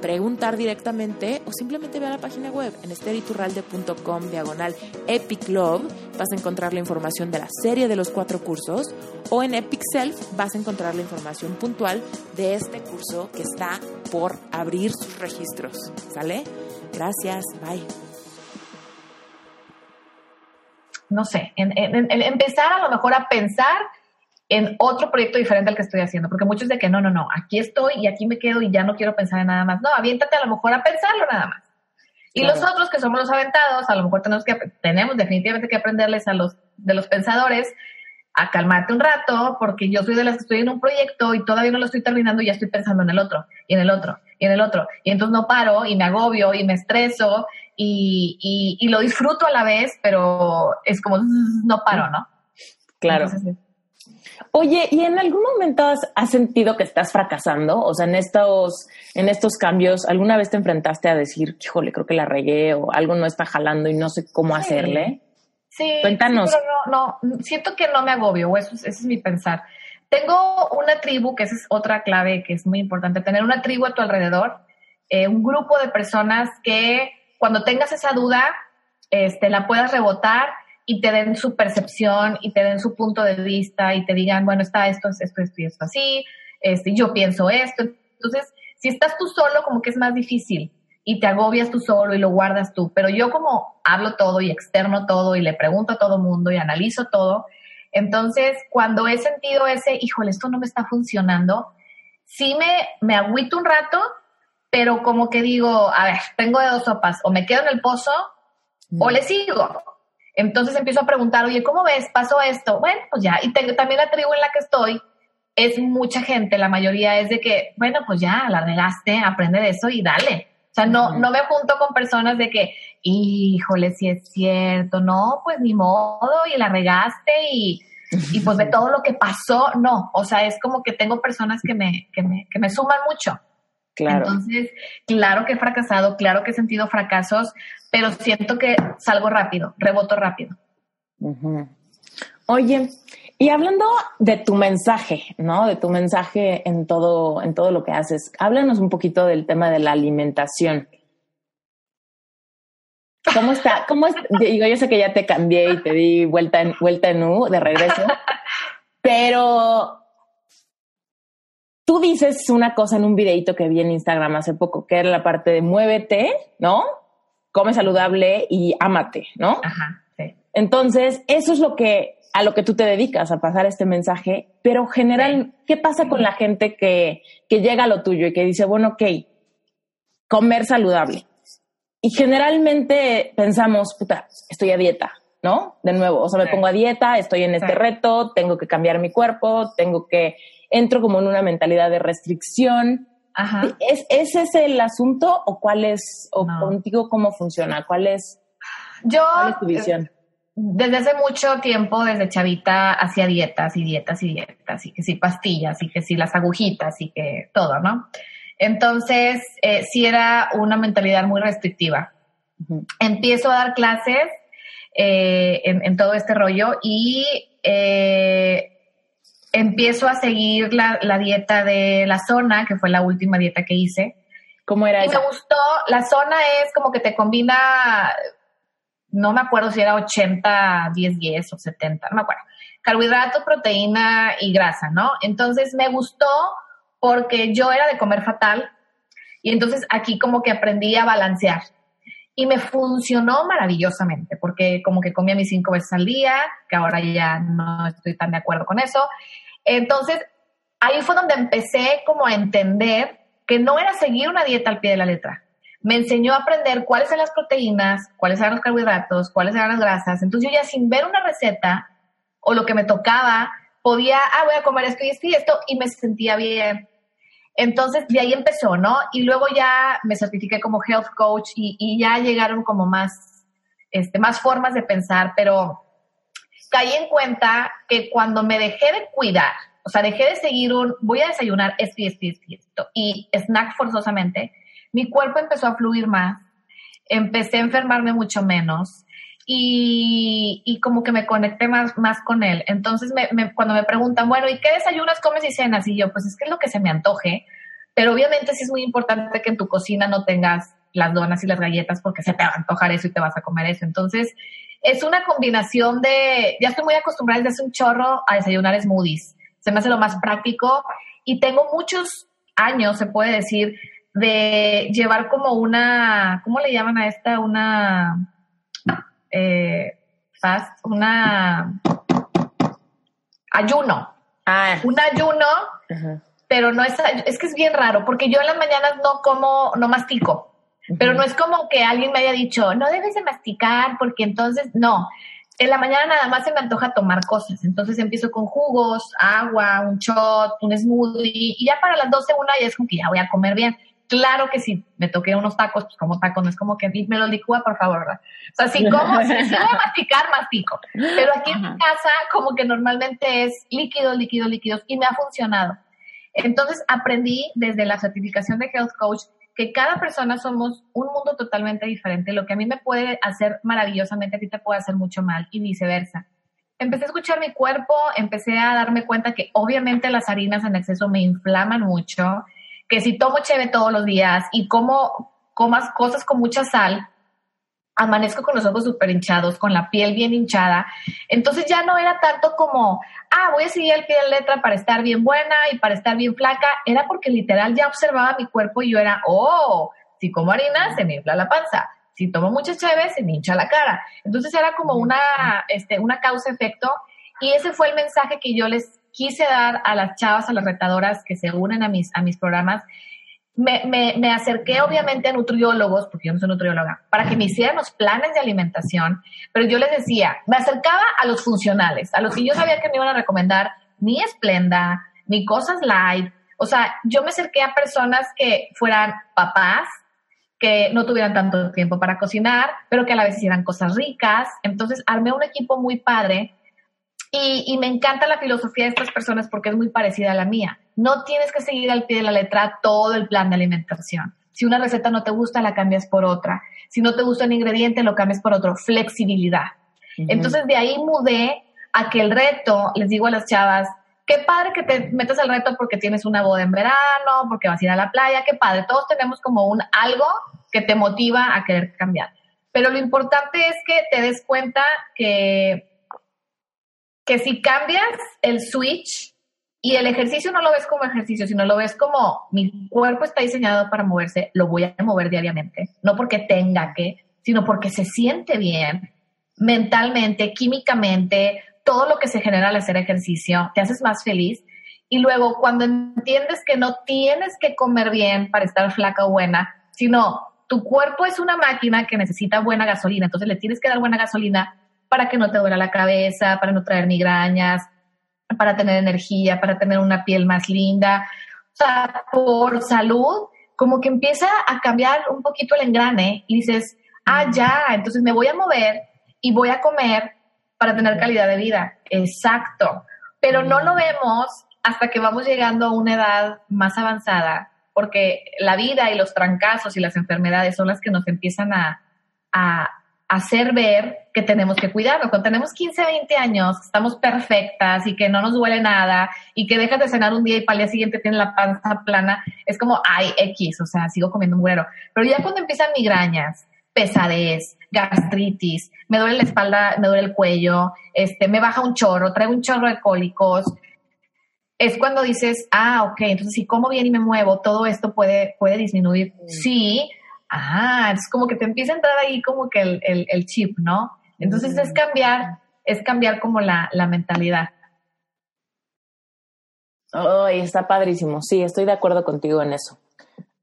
preguntar directamente o simplemente ve a la página web en esteriturralde.com diagonal Epic Love. Vas a encontrar la información de la serie de los cuatro cursos o en Epic Self vas a encontrar la información puntual de este curso que está por abrir sus registros. ¿Sale? Gracias. Bye. No sé, empezar a lo mejor a pensar en otro proyecto diferente al que estoy haciendo, porque muchos de que no, no, no, aquí estoy y aquí me quedo y ya no quiero pensar en nada más. No, aviéntate a lo mejor a pensarlo nada más. Y los otros que somos los aventados, a lo mejor tenemos que tenemos definitivamente que aprenderles a los de los pensadores a calmarte un rato, porque yo soy de las que estoy en un proyecto y todavía no lo estoy terminando y ya estoy pensando en el otro, y en el otro, y en el otro. Y entonces no paro y me agobio y me estreso y, y, lo disfruto a la vez, pero es como no paro, ¿no? Claro. Oye, ¿y en algún momento has, sentido que estás fracasando? O sea, en estos, en estos cambios, ¿alguna vez te enfrentaste a decir, híjole, creo que la regué o algo no está jalando y no sé cómo hacerle? Sí. Cuéntanos. pero no, no, siento que no me agobio, o eso, es mi pensar. Tengo una tribu, que esa es otra clave que es muy importante, tener una tribu a tu alrededor, eh, un grupo de personas que cuando tengas esa duda, este, la puedas rebotar y te den su percepción y te den su punto de vista y te digan, bueno, está esto, esto, esto y esto así, este, yo pienso esto. Entonces, si estás tú solo, como que es más difícil y te agobias tú solo y lo guardas tú. Pero yo como hablo todo y externo todo y le pregunto a todo mundo y analizo todo, entonces cuando he sentido ese, híjole, esto no me está funcionando, sí me, me agüito un rato, pero como que digo, a ver, tengo de dos sopas, o me quedo en el pozo o le sigo. Entonces empiezo a preguntar, oye, ¿cómo ves? ¿Pasó esto? Bueno, pues ya. Y tengo, también la tribu en la que estoy es mucha gente, la mayoría es de que, bueno, pues ya, la regaste, aprende de eso y dale. O sea, no, no me junto con personas de que, híjole, si es cierto, no, pues ni modo, y la regaste y, y pues de todo lo que pasó, no. O sea, es como que tengo personas que me, que me, que me suman mucho. Claro. Entonces, claro que he fracasado, claro que he sentido fracasos, pero siento que salgo rápido, reboto rápido. Oye, y hablando de tu mensaje, ¿no? De tu mensaje en todo, en todo lo que haces, háblanos un poquito del tema de la alimentación. ¿Cómo está? ¿Cómo es? Digo, yo sé que ya te cambié y te di vuelta en, vuelta en U de regreso, pero tú dices una cosa en un videito que vi en Instagram hace poco, que era la parte de muévete, ¿no? Come saludable y ámate, ¿no? Ajá, sí. Entonces, eso es lo que a lo que tú te dedicas, a pasar este mensaje, pero general, ¿qué pasa con la gente que, que llega a lo tuyo y que dice, bueno, ok, comer saludable? Y generalmente pensamos, puta, estoy a dieta, ¿no? De nuevo, o sea, me pongo a dieta, estoy en este reto, tengo que cambiar mi cuerpo, tengo que, entro como en una mentalidad de restricción. Ajá. ¿Es, ¿Ese es el asunto o cuál es, o contigo cómo funciona? ¿Cuál es, Yo, cuál es tu visión? desde hace mucho tiempo, desde chavita, hacía dietas y dietas y dietas, y que sí pastillas, y que sí las agujitas, y que todo, ¿no? Entonces, eh, sí era una mentalidad muy restrictiva. Empiezo a dar clases eh, en, todo este rollo y eh, empiezo a seguir la, dieta de la zona, que fue la última dieta que hice. ¿Cómo era y Me gustó, la zona es como que te combina no me acuerdo si era 80, 10, 10 o 70, no me acuerdo. Carbohidratos, proteína y grasa, ¿no? Entonces me gustó porque yo era de comer fatal y entonces aquí como que aprendí a balancear. Y me funcionó maravillosamente porque como que comía mis cinco veces al día, que ahora ya no estoy tan de acuerdo con eso. Entonces ahí fue donde empecé como a entender que no era seguir una dieta al pie de la letra, me enseñó a aprender cuáles eran las proteínas, cuáles eran los carbohidratos, cuáles eran las grasas. Entonces yo ya sin ver una receta o lo que me tocaba, podía, ah, voy a comer esto y esto y esto, y me sentía bien. Entonces de ahí empezó, ¿no? Y luego ya me certifiqué como health coach y, ya llegaron como más, este, más formas de pensar, pero caí en cuenta que cuando me dejé de cuidar, o sea, dejé de seguir un, voy a desayunar esto y esto y y y snack forzosamente, mi cuerpo empezó a fluir más, empecé a enfermarme mucho menos y, como que me conecté más, más con él. Entonces, me, cuando me preguntan, bueno, ¿y qué desayunas, comes y cenas? Y yo, pues es que es lo que se me antoje. Pero obviamente sí es muy importante que en tu cocina no tengas las donas y las galletas porque se te va a antojar eso y te vas a comer eso. Entonces, es una combinación de, ya estoy muy acostumbrada desde hace un chorro a desayunar smoothies. Se me hace lo más práctico y tengo muchos años, se puede decir, de llevar como una, ¿cómo le llaman a esta? Una eh, fast, una ayuno. Ah. Un ayuno, pero no es, es que es bien raro, porque yo en las mañanas no como, no mastico. Pero no es como que alguien me haya dicho, no debes de masticar, porque entonces, no. En la mañana nada más se me antoja tomar cosas. Entonces empiezo con jugos, agua, un shot, un smoothie, y ya para las 12, una ya es como que ya voy a comer bien. Claro que si me toqué unos tacos, pues como tacos, no es como que me los licúa, por favor, ¿verdad? O sea, si como, si, voy a masticar, mastico. Pero aquí en mi casa, como que normalmente es líquidos, líquidos, líquidos, y me ha funcionado. Entonces aprendí desde la certificación de Health Coach que cada persona somos un mundo totalmente diferente. Lo que a mí me puede hacer maravillosamente, a ti te puede hacer mucho mal y viceversa. Empecé a escuchar mi cuerpo, empecé a darme cuenta que obviamente las harinas en exceso me inflaman mucho, que si tomo cheve todos los días y como comas cosas con mucha sal, amanezco con los ojos súper hinchados, con la piel bien hinchada. Entonces ya no era tanto como, ah, voy a seguir el pie de letra para estar bien buena y para estar bien flaca. Era porque literal ya observaba mi cuerpo y yo era, oh, si como harina se me infla la panza. Si tomo mucha cheve se me hincha la cara. Entonces era como una, este, una causa-efecto. Y ese fue el mensaje que yo les quise dar a las chavas, a las retadoras que se unen a mis, a mis programas. Me, me, me, acerqué obviamente a nutriólogos, porque yo no soy nutrióloga, para que me hicieran los planes de alimentación, pero yo les decía, me acercaba a los funcionales, a los que yo sabía que me iban a recomendar ni esplenda, ni cosas light. O sea, yo me acerqué a personas que fueran papás, que no tuvieran tanto tiempo para cocinar, pero que a la vez hicieran cosas ricas. Entonces armé un equipo muy padre y, me encanta la filosofía de estas personas porque es muy parecida a la mía. No tienes que seguir al pie de la letra todo el plan de alimentación. Si una receta no te gusta, la cambias por otra. Si no te gusta un ingrediente, lo cambias por otro. Flexibilidad. Entonces de ahí mudé a que el reto, les digo a las chavas, qué padre que te metas al reto porque tienes una boda en verano, porque vas a ir a la playa, qué padre. Todos tenemos como un algo que te motiva a querer cambiar. Pero lo importante es que te des cuenta que que si cambias el switch y el ejercicio no lo ves como ejercicio, sino lo ves como mi cuerpo está diseñado para moverse, lo voy a mover diariamente, no porque tenga que, sino porque se siente bien mentalmente, químicamente, todo lo que se genera al hacer ejercicio, te haces más feliz. Y luego cuando entiendes que no tienes que comer bien para estar flaca o buena, sino tu cuerpo es una máquina que necesita buena gasolina, entonces le tienes que dar buena gasolina, para que no te duela la cabeza, para no traer migrañas, para tener energía, para tener una piel más linda. O sea, por salud, como que empieza a cambiar un poquito el engrane y dices, ah, ya, entonces me voy a mover y voy a comer para tener calidad de vida. Exacto. Pero no lo vemos hasta que vamos llegando a una edad más avanzada, porque la vida y los trancazos y las enfermedades son las que nos empiezan a, a hacer ver que tenemos que cuidarnos. Cuando tenemos 15, 20 años, estamos perfectas y que no nos duele nada y que dejas de cenar un día y para el día siguiente tienes la panza plana, es como, ay, X, o sea, sigo comiendo un güero. Pero ya cuando empiezan migrañas, pesadez, gastritis, me duele la espalda, me duele el cuello, este, me baja un chorro, traigo un chorro de cólicos, es cuando dices, ah, ok, entonces si como bien y me muevo, todo esto puede, puede disminuir. Sí, ah, es como que te empieza a entrar ahí como que el, chip, ¿no? Entonces es cambiar, es cambiar como la, mentalidad. Ay, está padrísimo. Sí, estoy de acuerdo contigo en eso.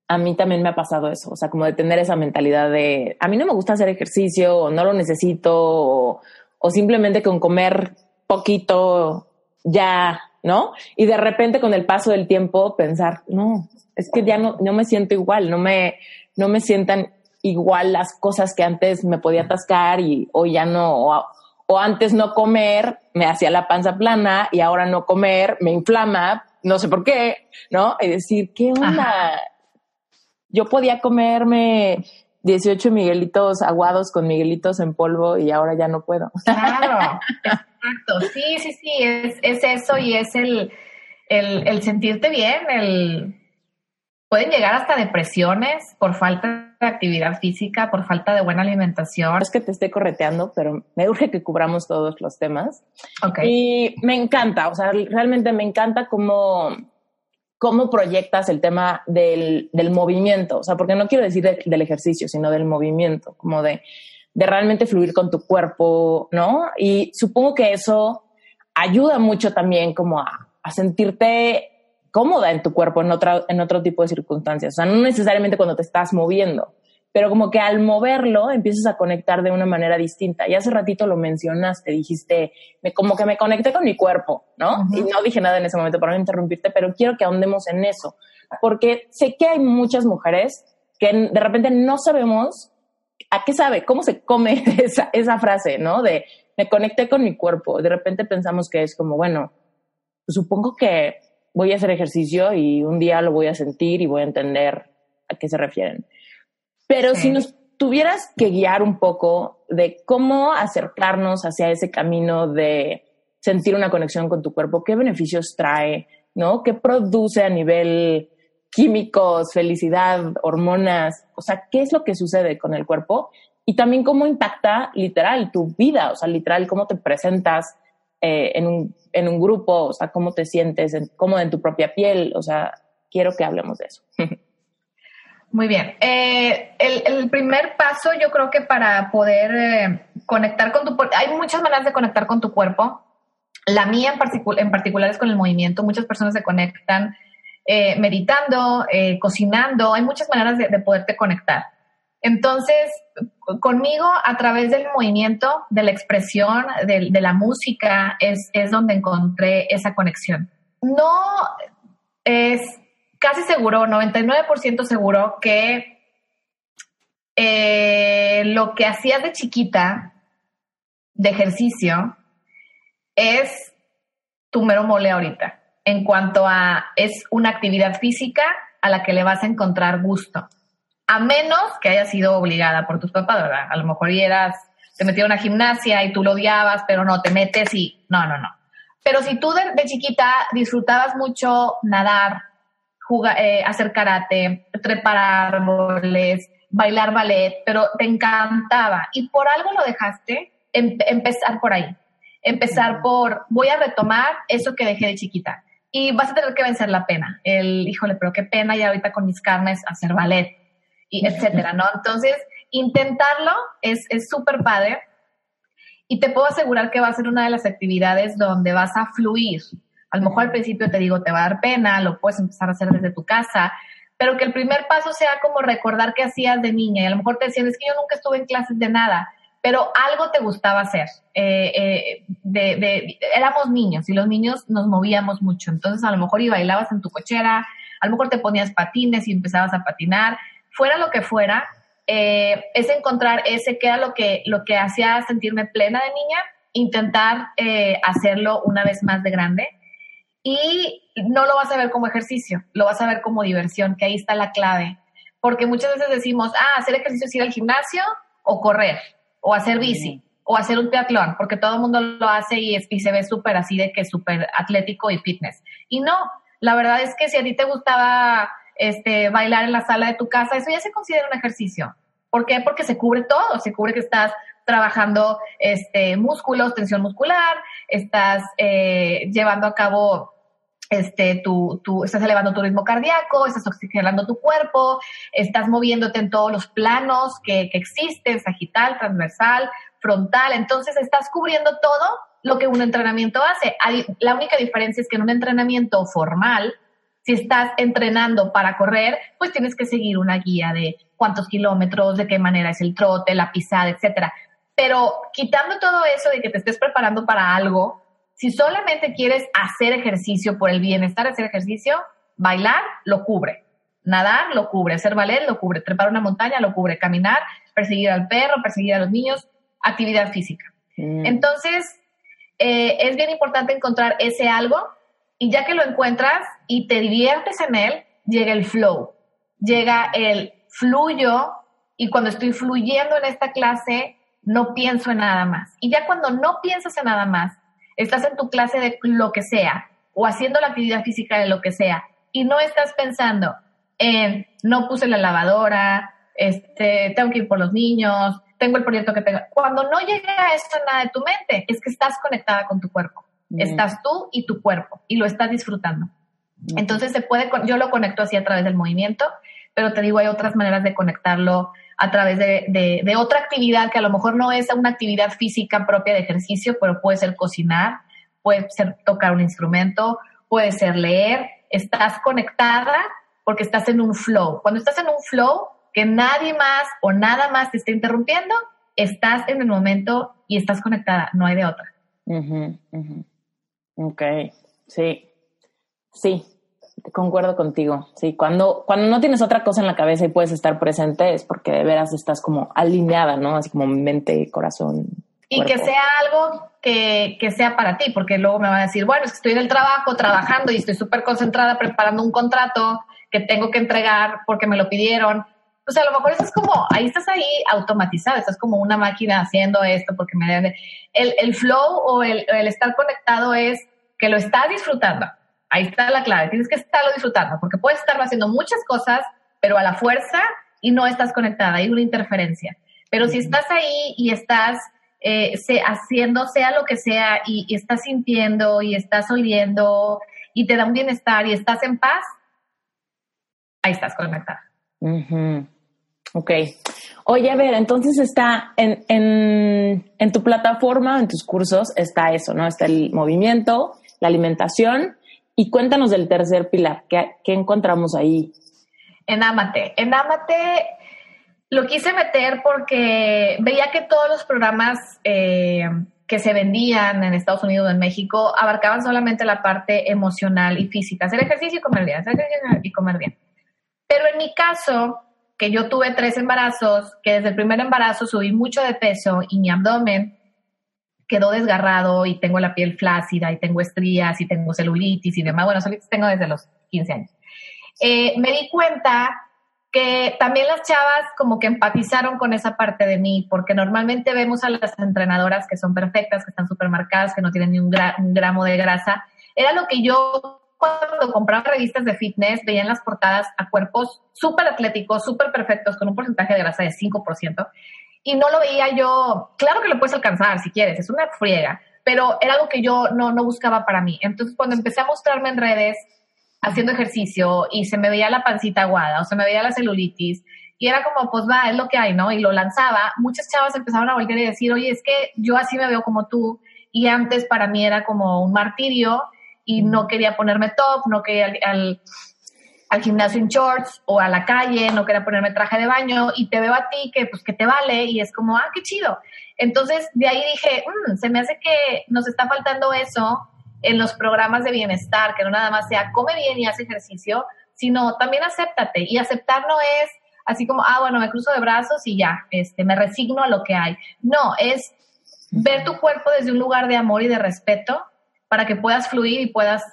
A mí también me ha pasado eso, o sea, como de tener esa mentalidad de, a mí no me gusta hacer ejercicio, o no lo necesito, o, o simplemente con comer poquito ya, ¿no? Y de repente con el paso del tiempo pensar, no, es que ya no, no me siento igual, no me, no me sientan igual las cosas que antes me podía atascar y hoy ya no, o, antes no comer me hacía la panza plana y ahora no comer me inflama, no sé por qué, ¿no? Y decir, ¿qué onda? Yo podía comerme 18 Miguelitos aguados con Miguelitos en polvo y ahora ya no puedo. Claro, exacto. Sí, sí, sí, es, es eso y es el, el, el sentirte bien, el pueden llegar hasta depresiones por falta de actividad física, por falta de buena alimentación. Es que te esté correteando, pero me urge que cubramos todos los temas. Okay. Y me encanta, o sea, realmente me encanta cómo, cómo proyectas el tema del, del movimiento, o sea, porque no quiero decir del ejercicio, sino del movimiento, como de, de realmente fluir con tu cuerpo, ¿no? Y supongo que eso ayuda mucho también como a, a sentirte cómoda en tu cuerpo en, otra, en otro tipo de circunstancias. O sea, no necesariamente cuando te estás moviendo, pero como que al moverlo empiezas a conectar de una manera distinta. Y hace ratito lo mencionaste, dijiste, me, como que me conecté con mi cuerpo, ¿no? Y no dije nada en ese momento para no interrumpirte, pero quiero que ahondemos en eso, porque sé que hay muchas mujeres que de repente no sabemos a qué sabe, cómo se come esa, esa frase, ¿no? De me conecté con mi cuerpo. De repente pensamos que es como, bueno, supongo que voy a hacer ejercicio y un día lo voy a sentir y voy a entender a qué se refieren. Pero si nos tuvieras que guiar un poco de cómo acercarnos hacia ese camino de sentir una conexión con tu cuerpo, qué beneficios trae, ¿no? ¿Qué produce a nivel químicos, felicidad, hormonas? O sea, ¿qué es lo que sucede con el cuerpo? Y también cómo impacta literal tu vida, o sea, literal, cómo te presentas eh, en, un, en un grupo, o sea, cómo te sientes, en, cómo en tu propia piel, o sea, quiero que hablemos de eso. Muy bien. Eh, el, el, primer paso yo creo que para poder eh, conectar con tu hay muchas maneras de conectar con tu cuerpo. La mía en, en particular es con el movimiento. Muchas personas se conectan meditando, cocinando. Hay muchas maneras de, de poderte conectar. Entonces, conmigo a través del movimiento, de la expresión, de, la música, es, es, donde encontré esa conexión. No es casi seguro, 99% seguro que eh, lo que hacías de chiquita de ejercicio es tu mero mole ahorita, en cuanto a es una actividad física a la que le vas a encontrar gusto a menos que haya sido obligada por tus papás, ¿verdad? A lo mejor eras, te metieron a una gimnasia y tú lo odiabas, pero no, te metes y no, no, no. Pero si tú de, chiquita disfrutabas mucho nadar, jugar, eh, hacer karate, trepar árboles, bailar ballet, pero te encantaba y por algo lo dejaste, em, empezar por ahí. Empezar por, voy a retomar eso que dejé de chiquita. Y vas a tener que vencer la pena. El, híjole, pero qué pena ya ahorita con mis carnes hacer ballet etcétera, ¿no? Entonces, intentarlo es súper padre y te puedo asegurar que va a ser una de las actividades donde vas a fluir. A lo mejor al principio te digo, te va a dar pena, lo puedes empezar a hacer desde tu casa, pero que el primer paso sea como recordar qué hacías de niña y a lo mejor te decían, es que yo nunca estuve en clases de nada, pero algo te gustaba hacer. Eh, eh, de, éramos niños y los niños nos movíamos mucho, entonces a lo mejor y bailabas en tu cochera, a lo mejor te ponías patines y empezabas a patinar, fuera lo que fuera, eh, es encontrar ese que era lo que, lo que hacía sentirme plena de niña, intentar eh, hacerlo una vez más de grande. Y no lo vas a ver como ejercicio, lo vas a ver como diversión, que ahí está la clave. Porque muchas veces decimos, ah, hacer ejercicio es ir al gimnasio o correr, o hacer bici, o hacer un triatlón, porque todo el mundo lo hace y, y se ve súper así de que súper atlético y fitness. Y no, la verdad es que si a ti te gustaba este, bailar en la sala de tu casa, eso ya se considera un ejercicio. ¿Por qué? Porque se cubre todo, se cubre que estás trabajando este, músculos, tensión muscular, estás eh, llevando a cabo este, tu, tu, estás elevando tu ritmo cardíaco, estás oxigenando tu cuerpo, estás moviéndote en todos los planos que, que existen, sagital, transversal, frontal, entonces estás cubriendo todo lo que un entrenamiento hace. La única diferencia es que en un entrenamiento formal, si estás entrenando para correr, pues tienes que seguir una guía de cuántos kilómetros, de qué manera es el trote, la pisada, etcétera. Pero quitando todo eso de que te estés preparando para algo, si solamente quieres hacer ejercicio por el bienestar hacer ejercicio, bailar lo cubre, nadar lo cubre, hacer ballet lo cubre, trepar una montaña lo cubre, caminar, perseguir al perro, perseguir a los niños, actividad física. Mm. Entonces, eh, es bien importante encontrar ese algo y ya que lo encuentras y te diviertes en él, llega el flow, llega el fluyo y cuando estoy fluyendo en esta clase, no pienso en nada más. Y ya cuando no piensas en nada más, estás en tu clase de lo que sea o haciendo la actividad física de lo que sea y no estás pensando en no puse la lavadora, este, tengo que ir por los niños, tengo el proyecto que tengo. Cuando no llega eso nada de tu mente, es que estás conectada con tu cuerpo. Estás tú y tu cuerpo y lo estás disfrutando. Entonces se puede, yo lo conecto así a través del movimiento, pero te digo, hay otras maneras de conectarlo a través de, de, otra actividad que a lo mejor no es una actividad física propia de ejercicio, pero puede ser cocinar, puede ser tocar un instrumento, puede ser leer. Estás conectada porque estás en un flow. Cuando estás en un flow, que nadie más o nada más te esté interrumpiendo, estás en el momento y estás conectada, no hay de otra. Ok, sí, sí, concuerdo contigo. Sí, cuando, cuando no tienes otra cosa en la cabeza y puedes estar presente es porque de veras estás como alineada, ¿no? Así como mente, corazón. Y que sea algo que, que, sea para ti, porque luego me van a decir, bueno, es que estoy en el trabajo, trabajando y estoy súper concentrada preparando un contrato que tengo que entregar porque me lo pidieron o sea, a lo mejor eso es como, ahí estás ahí automatizado, estás como una máquina haciendo esto porque me debe... El, el flow o el, el, estar conectado es que lo estás disfrutando. Ahí está la clave, tienes que estarlo disfrutando porque puedes estar haciendo muchas cosas, pero a la fuerza y no estás conectada, hay una interferencia. Pero si estás ahí y estás eh, haciendo sea lo que sea y, estás sintiendo y estás oliendo y te da un bienestar y estás en paz, ahí estás conectada. Ok. Oye, a ver, entonces está en, en, tu plataforma, en tus cursos, está eso, ¿no? Está el movimiento, la alimentación. Y cuéntanos del tercer pilar, ¿qué, encontramos ahí? En Amate. En Amate lo quise meter porque veía que todos los programas eh, que se vendían en Estados Unidos o en México abarcaban solamente la parte emocional y física, hacer ejercicio y comer bien, hacer ejercicio y comer bien. Pero en mi caso, que yo tuve tres embarazos, que desde el primer embarazo subí mucho de peso y mi abdomen quedó desgarrado y tengo la piel flácida y tengo estrías y tengo celulitis y demás. Bueno, celulitis tengo desde los 15 años. Eh, me di cuenta que también las chavas como que empatizaron con esa parte de mí, porque normalmente vemos a las entrenadoras que son perfectas, que están súper marcadas, que no tienen ni un, un gramo de grasa. Era lo que yo cuando compraba revistas de fitness, veían las portadas a cuerpos súper atléticos, súper perfectos, con un porcentaje de grasa de 5%, y no lo veía yo, claro que lo puedes alcanzar si quieres, es una friega, pero era algo que yo no, no buscaba para mí. Entonces, cuando empecé a mostrarme en redes haciendo ejercicio y se me veía la pancita aguada o se me veía la celulitis, y era como, pues va, es lo que hay, ¿no? Y lo lanzaba, muchas chavas empezaron a volver y decir, oye, es que yo así me veo como tú, y antes para mí era como un martirio, y no quería ponerme top, no quería al, al, gimnasio en shorts o a la calle, no quería ponerme traje de baño y te veo a ti que pues que te vale y es como, ah, qué chido. Entonces de ahí dije, mm, se me hace que nos está faltando eso en los programas de bienestar, que no nada más sea come bien y haz ejercicio, sino también acéptate. Y aceptar no es así como, ah, bueno, me cruzo de brazos y ya, este, me resigno a lo que hay. No, es ver tu cuerpo desde un lugar de amor y de respeto para que puedas fluir y puedas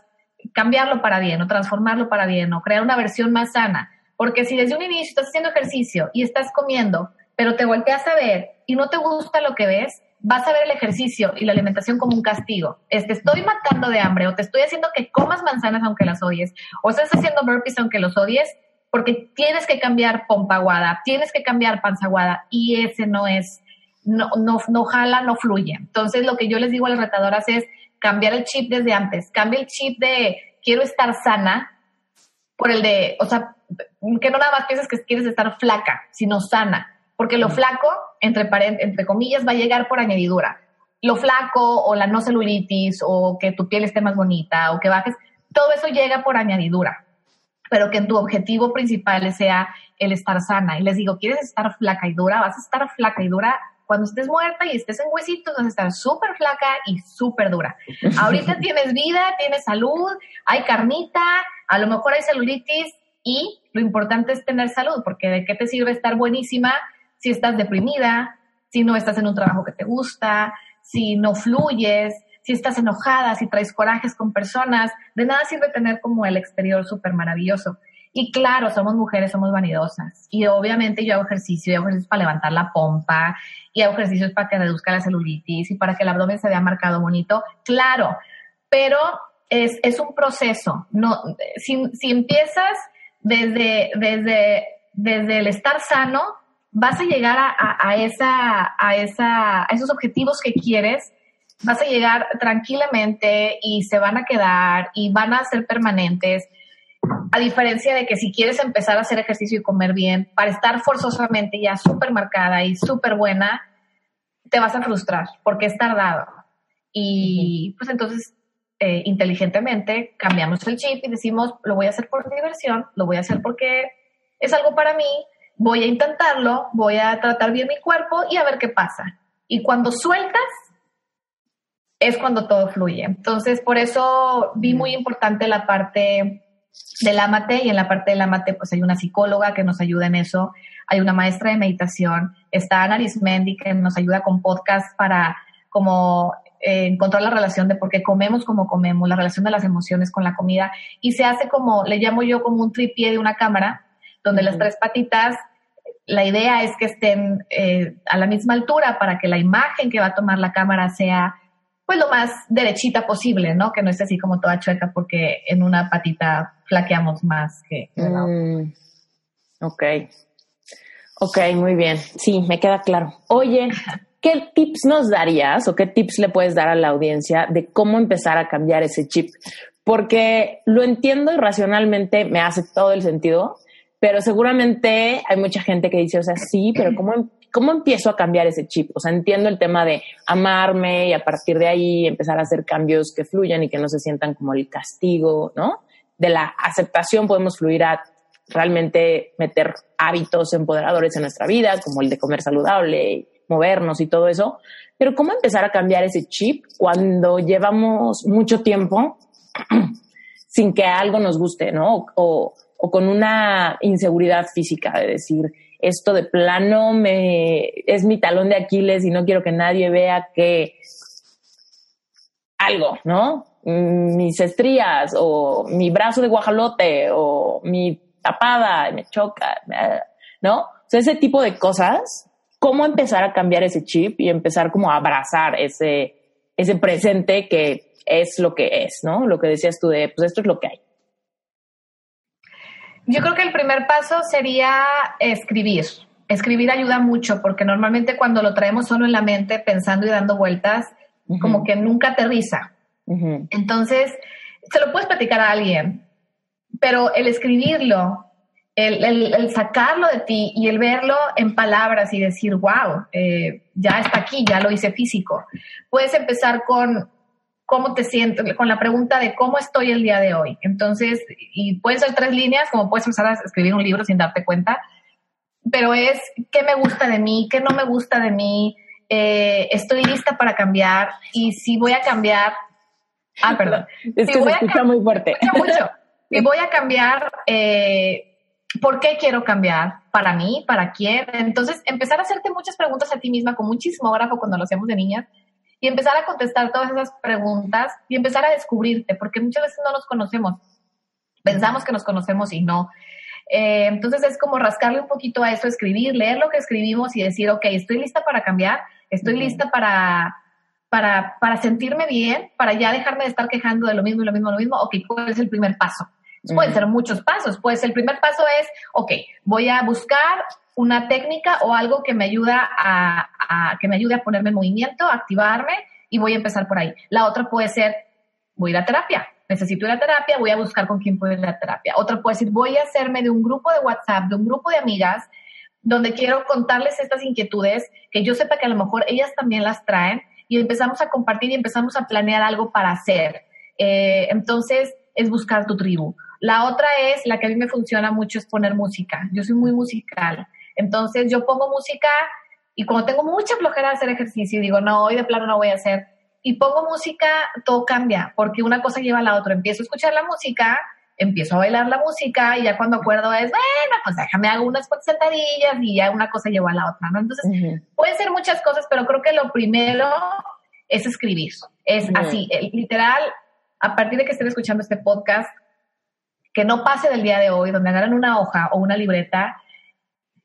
cambiarlo para bien o transformarlo para bien o crear una versión más sana. Porque si desde un inicio estás haciendo ejercicio y estás comiendo, pero te volteas a ver y no te gusta lo que ves, vas a ver el ejercicio y la alimentación como un castigo. te estoy matando de hambre o te estoy haciendo que comas manzanas aunque las odies o estás haciendo burpees aunque los odies porque tienes que cambiar pompa aguada, tienes que cambiar panza aguada y ese no es, no, no, no jala, no fluye. Entonces lo que yo les digo a las retadoras es, cambiar el chip desde antes. Cambia el chip de quiero estar sana por el de, o sea, que no nada más pienses que quieres estar flaca, sino sana. Porque lo flaco, entre, entre comillas, va a llegar por añadidura. Lo flaco o la no celulitis o que tu piel esté más bonita o que bajes, todo eso llega por añadidura. Pero que en tu objetivo principal sea el estar sana. Y les digo, ¿quieres estar flaca y dura? Vas a estar flaca y dura cuando estés muerta y estés en huesitos, vas a estar súper flaca y súper dura. Ahorita tienes vida, tienes salud, hay carnita, a lo mejor hay celulitis y lo importante es tener salud, porque de qué te sirve estar buenísima si estás deprimida, si no estás en un trabajo que te gusta, si no fluyes, si estás enojada, si traes corajes con personas, de nada sirve tener como el exterior súper maravilloso. Y claro, somos mujeres, somos vanidosas. Y obviamente yo hago ejercicio, yo hago ejercicio para levantar la pompa, y hago ejercicios para que reduzca la celulitis y para que el abdomen se vea marcado bonito. Claro, pero es, es un proceso. No, si, si empiezas desde, desde, desde el estar sano, vas a llegar a, a, esa, a, esa, a esos objetivos que quieres, vas a llegar tranquilamente y se van a quedar y van a ser permanentes. A diferencia de que si quieres empezar a hacer ejercicio y comer bien, para estar forzosamente ya súper marcada y súper buena, te vas a frustrar porque es tardado. Y pues entonces, eh, inteligentemente, cambiamos el chip y decimos, lo voy a hacer por diversión, lo voy a hacer porque es algo para mí, voy a intentarlo, voy a tratar bien mi cuerpo y a ver qué pasa. Y cuando sueltas, es cuando todo fluye. Entonces, por eso vi muy importante la parte del amate y en la parte del amate pues hay una psicóloga que nos ayuda en eso, hay una maestra de meditación, está Ana Arismendi que nos ayuda con podcast para como eh, encontrar la relación de por qué comemos como comemos, la relación de las emociones con la comida y se hace como, le llamo yo como un tripié de una cámara, donde las tres patitas, la idea es que estén eh, a la misma altura para que la imagen que va a tomar la cámara sea pues lo más derechita posible, ¿no? Que no esté así como toda chueca porque en una patita flaqueamos más que en la otra. Mm, ok. Ok, muy bien. Sí, me queda claro. Oye, ¿qué tips nos darías o qué tips le puedes dar a la audiencia de cómo empezar a cambiar ese chip? Porque lo entiendo y racionalmente me hace todo el sentido, pero seguramente hay mucha gente que dice, o sea, sí, pero ¿cómo, ¿cómo empiezo a cambiar ese chip? O sea, entiendo el tema de amarme y a partir de ahí empezar a hacer cambios que fluyan y que no se sientan como el castigo, ¿no? De la aceptación podemos fluir a realmente meter hábitos empoderadores en nuestra vida, como el de comer saludable, movernos y todo eso. Pero ¿cómo empezar a cambiar ese chip cuando llevamos mucho tiempo sin que algo nos guste, ¿no? O, o con una inseguridad física de decir, esto de plano me es mi talón de Aquiles y no quiero que nadie vea que algo, ¿no? Mis estrías o mi brazo de guajalote o mi tapada me choca, ¿no? O sea, ese tipo de cosas, ¿cómo empezar a cambiar ese chip y empezar como a abrazar ese, ese presente que es lo que es, ¿no? Lo que decías tú de, pues esto es lo que hay. Yo creo que el primer paso sería escribir. Escribir ayuda mucho porque normalmente cuando lo traemos solo en la mente, pensando y dando vueltas, como que nunca aterriza. Entonces, se lo puedes platicar a alguien, pero el escribirlo, el, sacarlo de ti y el verlo en palabras y decir, wow, eh, ya está aquí, ya lo hice físico. Puedes empezar con cómo te sientes, con la pregunta de cómo estoy el día de hoy. Entonces, y pueden ser tres líneas, como puedes empezar a escribir un libro sin darte cuenta, pero es qué me gusta de mí, qué no me gusta de mí, eh, estoy lista para cambiar y si voy a cambiar, ah, perdón, es que se escucha muy fuerte. Mucho. Y voy a cambiar, eh, ¿por qué quiero cambiar? ¿Para mí? ¿Para quién? Entonces, empezar a hacerte muchas preguntas a ti misma, como un chismógrafo cuando lo hacemos de niñas, y empezar a contestar todas esas preguntas y empezar a descubrirte, porque muchas veces no nos conocemos. Pensamos que nos conocemos y no. Eh, entonces es como rascarle un poquito a eso, escribir, leer lo que escribimos y decir, ok, estoy lista para cambiar, estoy lista para, para, para sentirme bien, para ya dejarme de estar quejando de lo mismo y lo mismo, lo mismo. Ok, ¿cuál es el primer paso? Pueden ser muchos pasos. Pues el primer paso es, ok, voy a buscar una técnica o algo que me ayuda a, que me ayude a ponerme en movimiento, activarme y voy a empezar por ahí. La otra puede ser, voy a ir a terapia. Necesito ir a terapia, voy a buscar con quién puedo ir a terapia. Otra puede ser, voy a hacerme de un grupo de WhatsApp, de un grupo de amigas, donde quiero contarles estas inquietudes, que yo sepa que a lo mejor ellas también las traen y empezamos a compartir y empezamos a planear algo para hacer. Eh, entonces, es buscar tu tribu. La otra es, la que a mí me funciona mucho, es poner música. Yo soy muy musical. Entonces yo pongo música y cuando tengo mucha flojera de hacer ejercicio y digo, no, hoy de plano no voy a hacer, y pongo música, todo cambia, porque una cosa lleva a la otra. Empiezo a escuchar la música, empiezo a bailar la música y ya cuando acuerdo es, bueno, pues déjame hago unas sentadillas y ya una cosa lleva a la otra, ¿no? Entonces, pueden ser muchas cosas, pero creo que lo primero es escribir. Es así, literal, a partir de que estén escuchando este podcast, que no pase del día de hoy, donde agarren una hoja o una libreta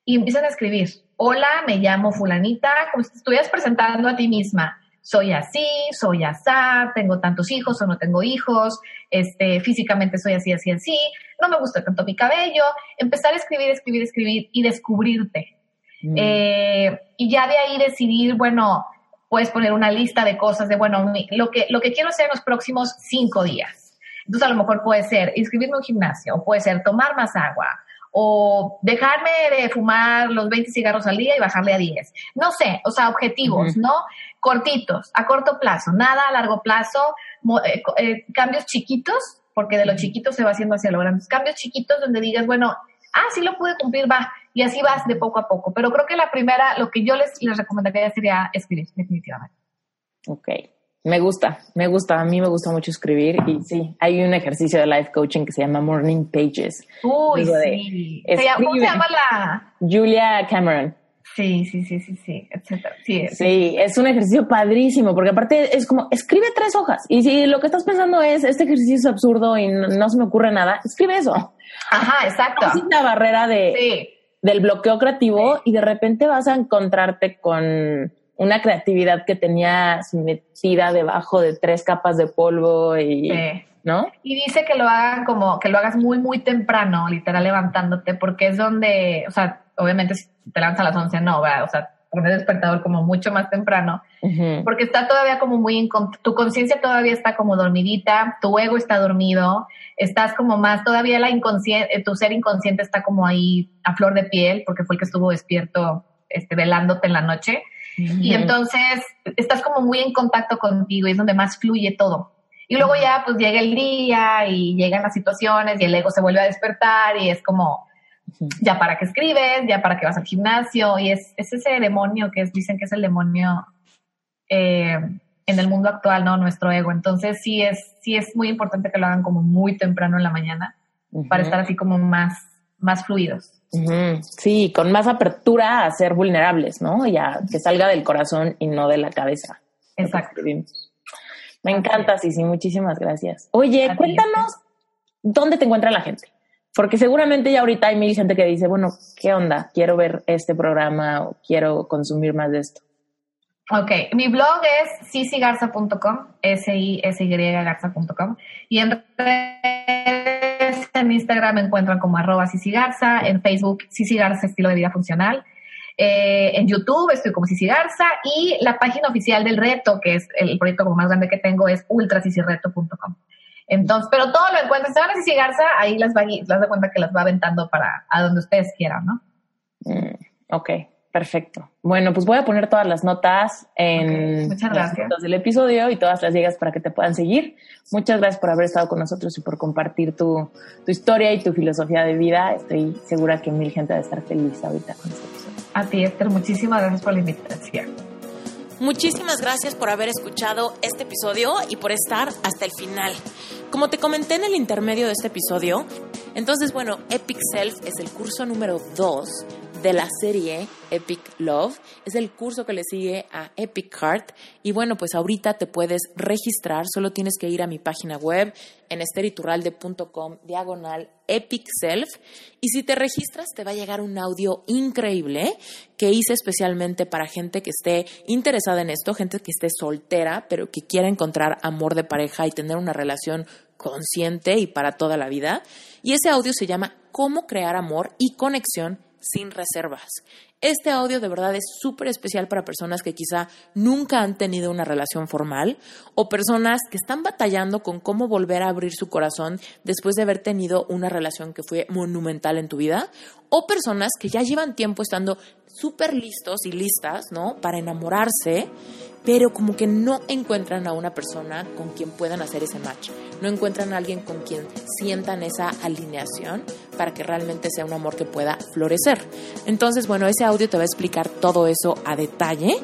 y empiezan a escribir. Hola, me llamo fulanita, como si te estuvieras presentando a ti misma. Soy así, soy asá, tengo tantos hijos o no tengo hijos, este, físicamente soy así, así, así, no me gusta tanto mi cabello. Empezar a escribir, escribir, escribir y descubrirte. Mm. Eh, y ya de ahí decidir, bueno, puedes poner una lista de cosas de, bueno, lo que, lo que quiero hacer en los próximos cinco días. Entonces, a lo mejor puede ser inscribirme a un gimnasio, puede ser tomar más agua, o dejarme de fumar los 20 cigarros al día y bajarle a 10. No sé, o sea, objetivos, ¿no? Cortitos, a corto plazo, nada a largo plazo, eh, eh, cambios chiquitos, porque de los chiquitos se va haciendo hacia lo grande. Cambios chiquitos donde digas, bueno, ah, sí lo pude cumplir, va, y así vas de poco a poco. Pero creo que la primera, lo que yo les, les recomendaría sería escribir, definitivamente. Ok. Me gusta, me gusta, a mí me gusta mucho escribir y sí, hay un ejercicio de life coaching que se llama Morning Pages. Uy, sí. ¿Cómo se llama la? Julia Cameron. Sí, sí, sí, sí, sí, etcétera. Sí, sí, es un ejercicio padrísimo porque aparte es como, escribe tres hojas y si lo que estás pensando es, este ejercicio es absurdo y no, se me ocurre nada, escribe eso. Ajá, exacto. Es la barrera de, del bloqueo creativo y de repente vas a encontrarte con una creatividad que tenías metida debajo de tres capas de polvo y, ¿no? Y dice que lo hagan como, que lo hagas muy, muy temprano, literal levantándote, porque es donde, o sea, obviamente si te lanzas a las 11, no, o sea, poner el despertador como mucho más temprano, porque está todavía como muy, tu conciencia todavía está como dormidita, tu ego está dormido, estás como más, todavía la inconsciente, tu ser inconsciente está como ahí a flor de piel, porque fue el que estuvo despierto, este, velándote en la noche. Y entonces estás como muy en contacto contigo y es donde más fluye todo. Y luego ya pues llega el día y llegan las situaciones y el ego se vuelve a despertar y es como, ya para qué escribes, ya para qué vas al gimnasio y es, ese demonio que es, dicen que es el demonio eh, en el mundo actual, ¿no? Nuestro ego. Entonces sí es, sí es muy importante que lo hagan como muy temprano en la mañana para estar así como más, más fluidos. Sí, con más apertura a ser vulnerables, ¿no? Ya que salga del corazón y no de la cabeza. Exacto. Me encanta, sí, sí, muchísimas gracias. Oye, cuéntanos dónde te encuentra la gente. Porque seguramente ya ahorita hay mil gente que dice, bueno, ¿qué onda? Quiero ver este programa o quiero consumir más de esto. Ok, mi blog es sisigarza.com, S-I-S-Y garza.com y en en Instagram me encuentran como arroba Garza, en Facebook Cici Garza Estilo de Vida Funcional, eh, en YouTube estoy como Cici Garza y la página oficial del reto, que es el proyecto como más grande que tengo, es ultracicireto.com. Entonces, pero todo lo encuentran, se van a Cici Garza, ahí las va, las da cuenta que las va aventando para a donde ustedes quieran, ¿no? Mm, ok. Perfecto. Bueno, pues voy a poner todas las notas en las notas del episodio y todas las ligas para que te puedan seguir. Muchas gracias por haber estado con nosotros y por compartir tu, tu historia y tu filosofía de vida. Estoy segura que mil gente va a estar feliz ahorita con nosotros. A ti, Esther, muchísimas gracias por la invitación. Muchísimas gracias por haber escuchado este episodio y por estar hasta el final. Como te comenté en el intermedio de este episodio, entonces, bueno, Epic Self es el curso número 2 de la serie Epic Love. Es el curso que le sigue a Epic Heart. Y bueno, pues ahorita te puedes registrar. Solo tienes que ir a mi página web en esteriturralde.com diagonal Epic Self. Y si te registras, te va a llegar un audio increíble que hice especialmente para gente que esté interesada en esto, gente que esté soltera, pero que quiera encontrar amor de pareja y tener una relación consciente y para toda la vida. Y ese audio se llama Cómo crear amor y conexión sin reservas. Este audio de verdad es súper especial para personas que quizá nunca han tenido una relación formal o personas que están batallando con cómo volver a abrir su corazón después de haber tenido una relación que fue monumental en tu vida o personas que ya llevan tiempo estando súper listos y listas, ¿no? Para enamorarse pero como que no encuentran a una persona con quien puedan hacer ese match, no encuentran a alguien con quien sientan esa alineación para que realmente sea un amor que pueda florecer. Entonces, bueno, ese audio te va a explicar todo eso a detalle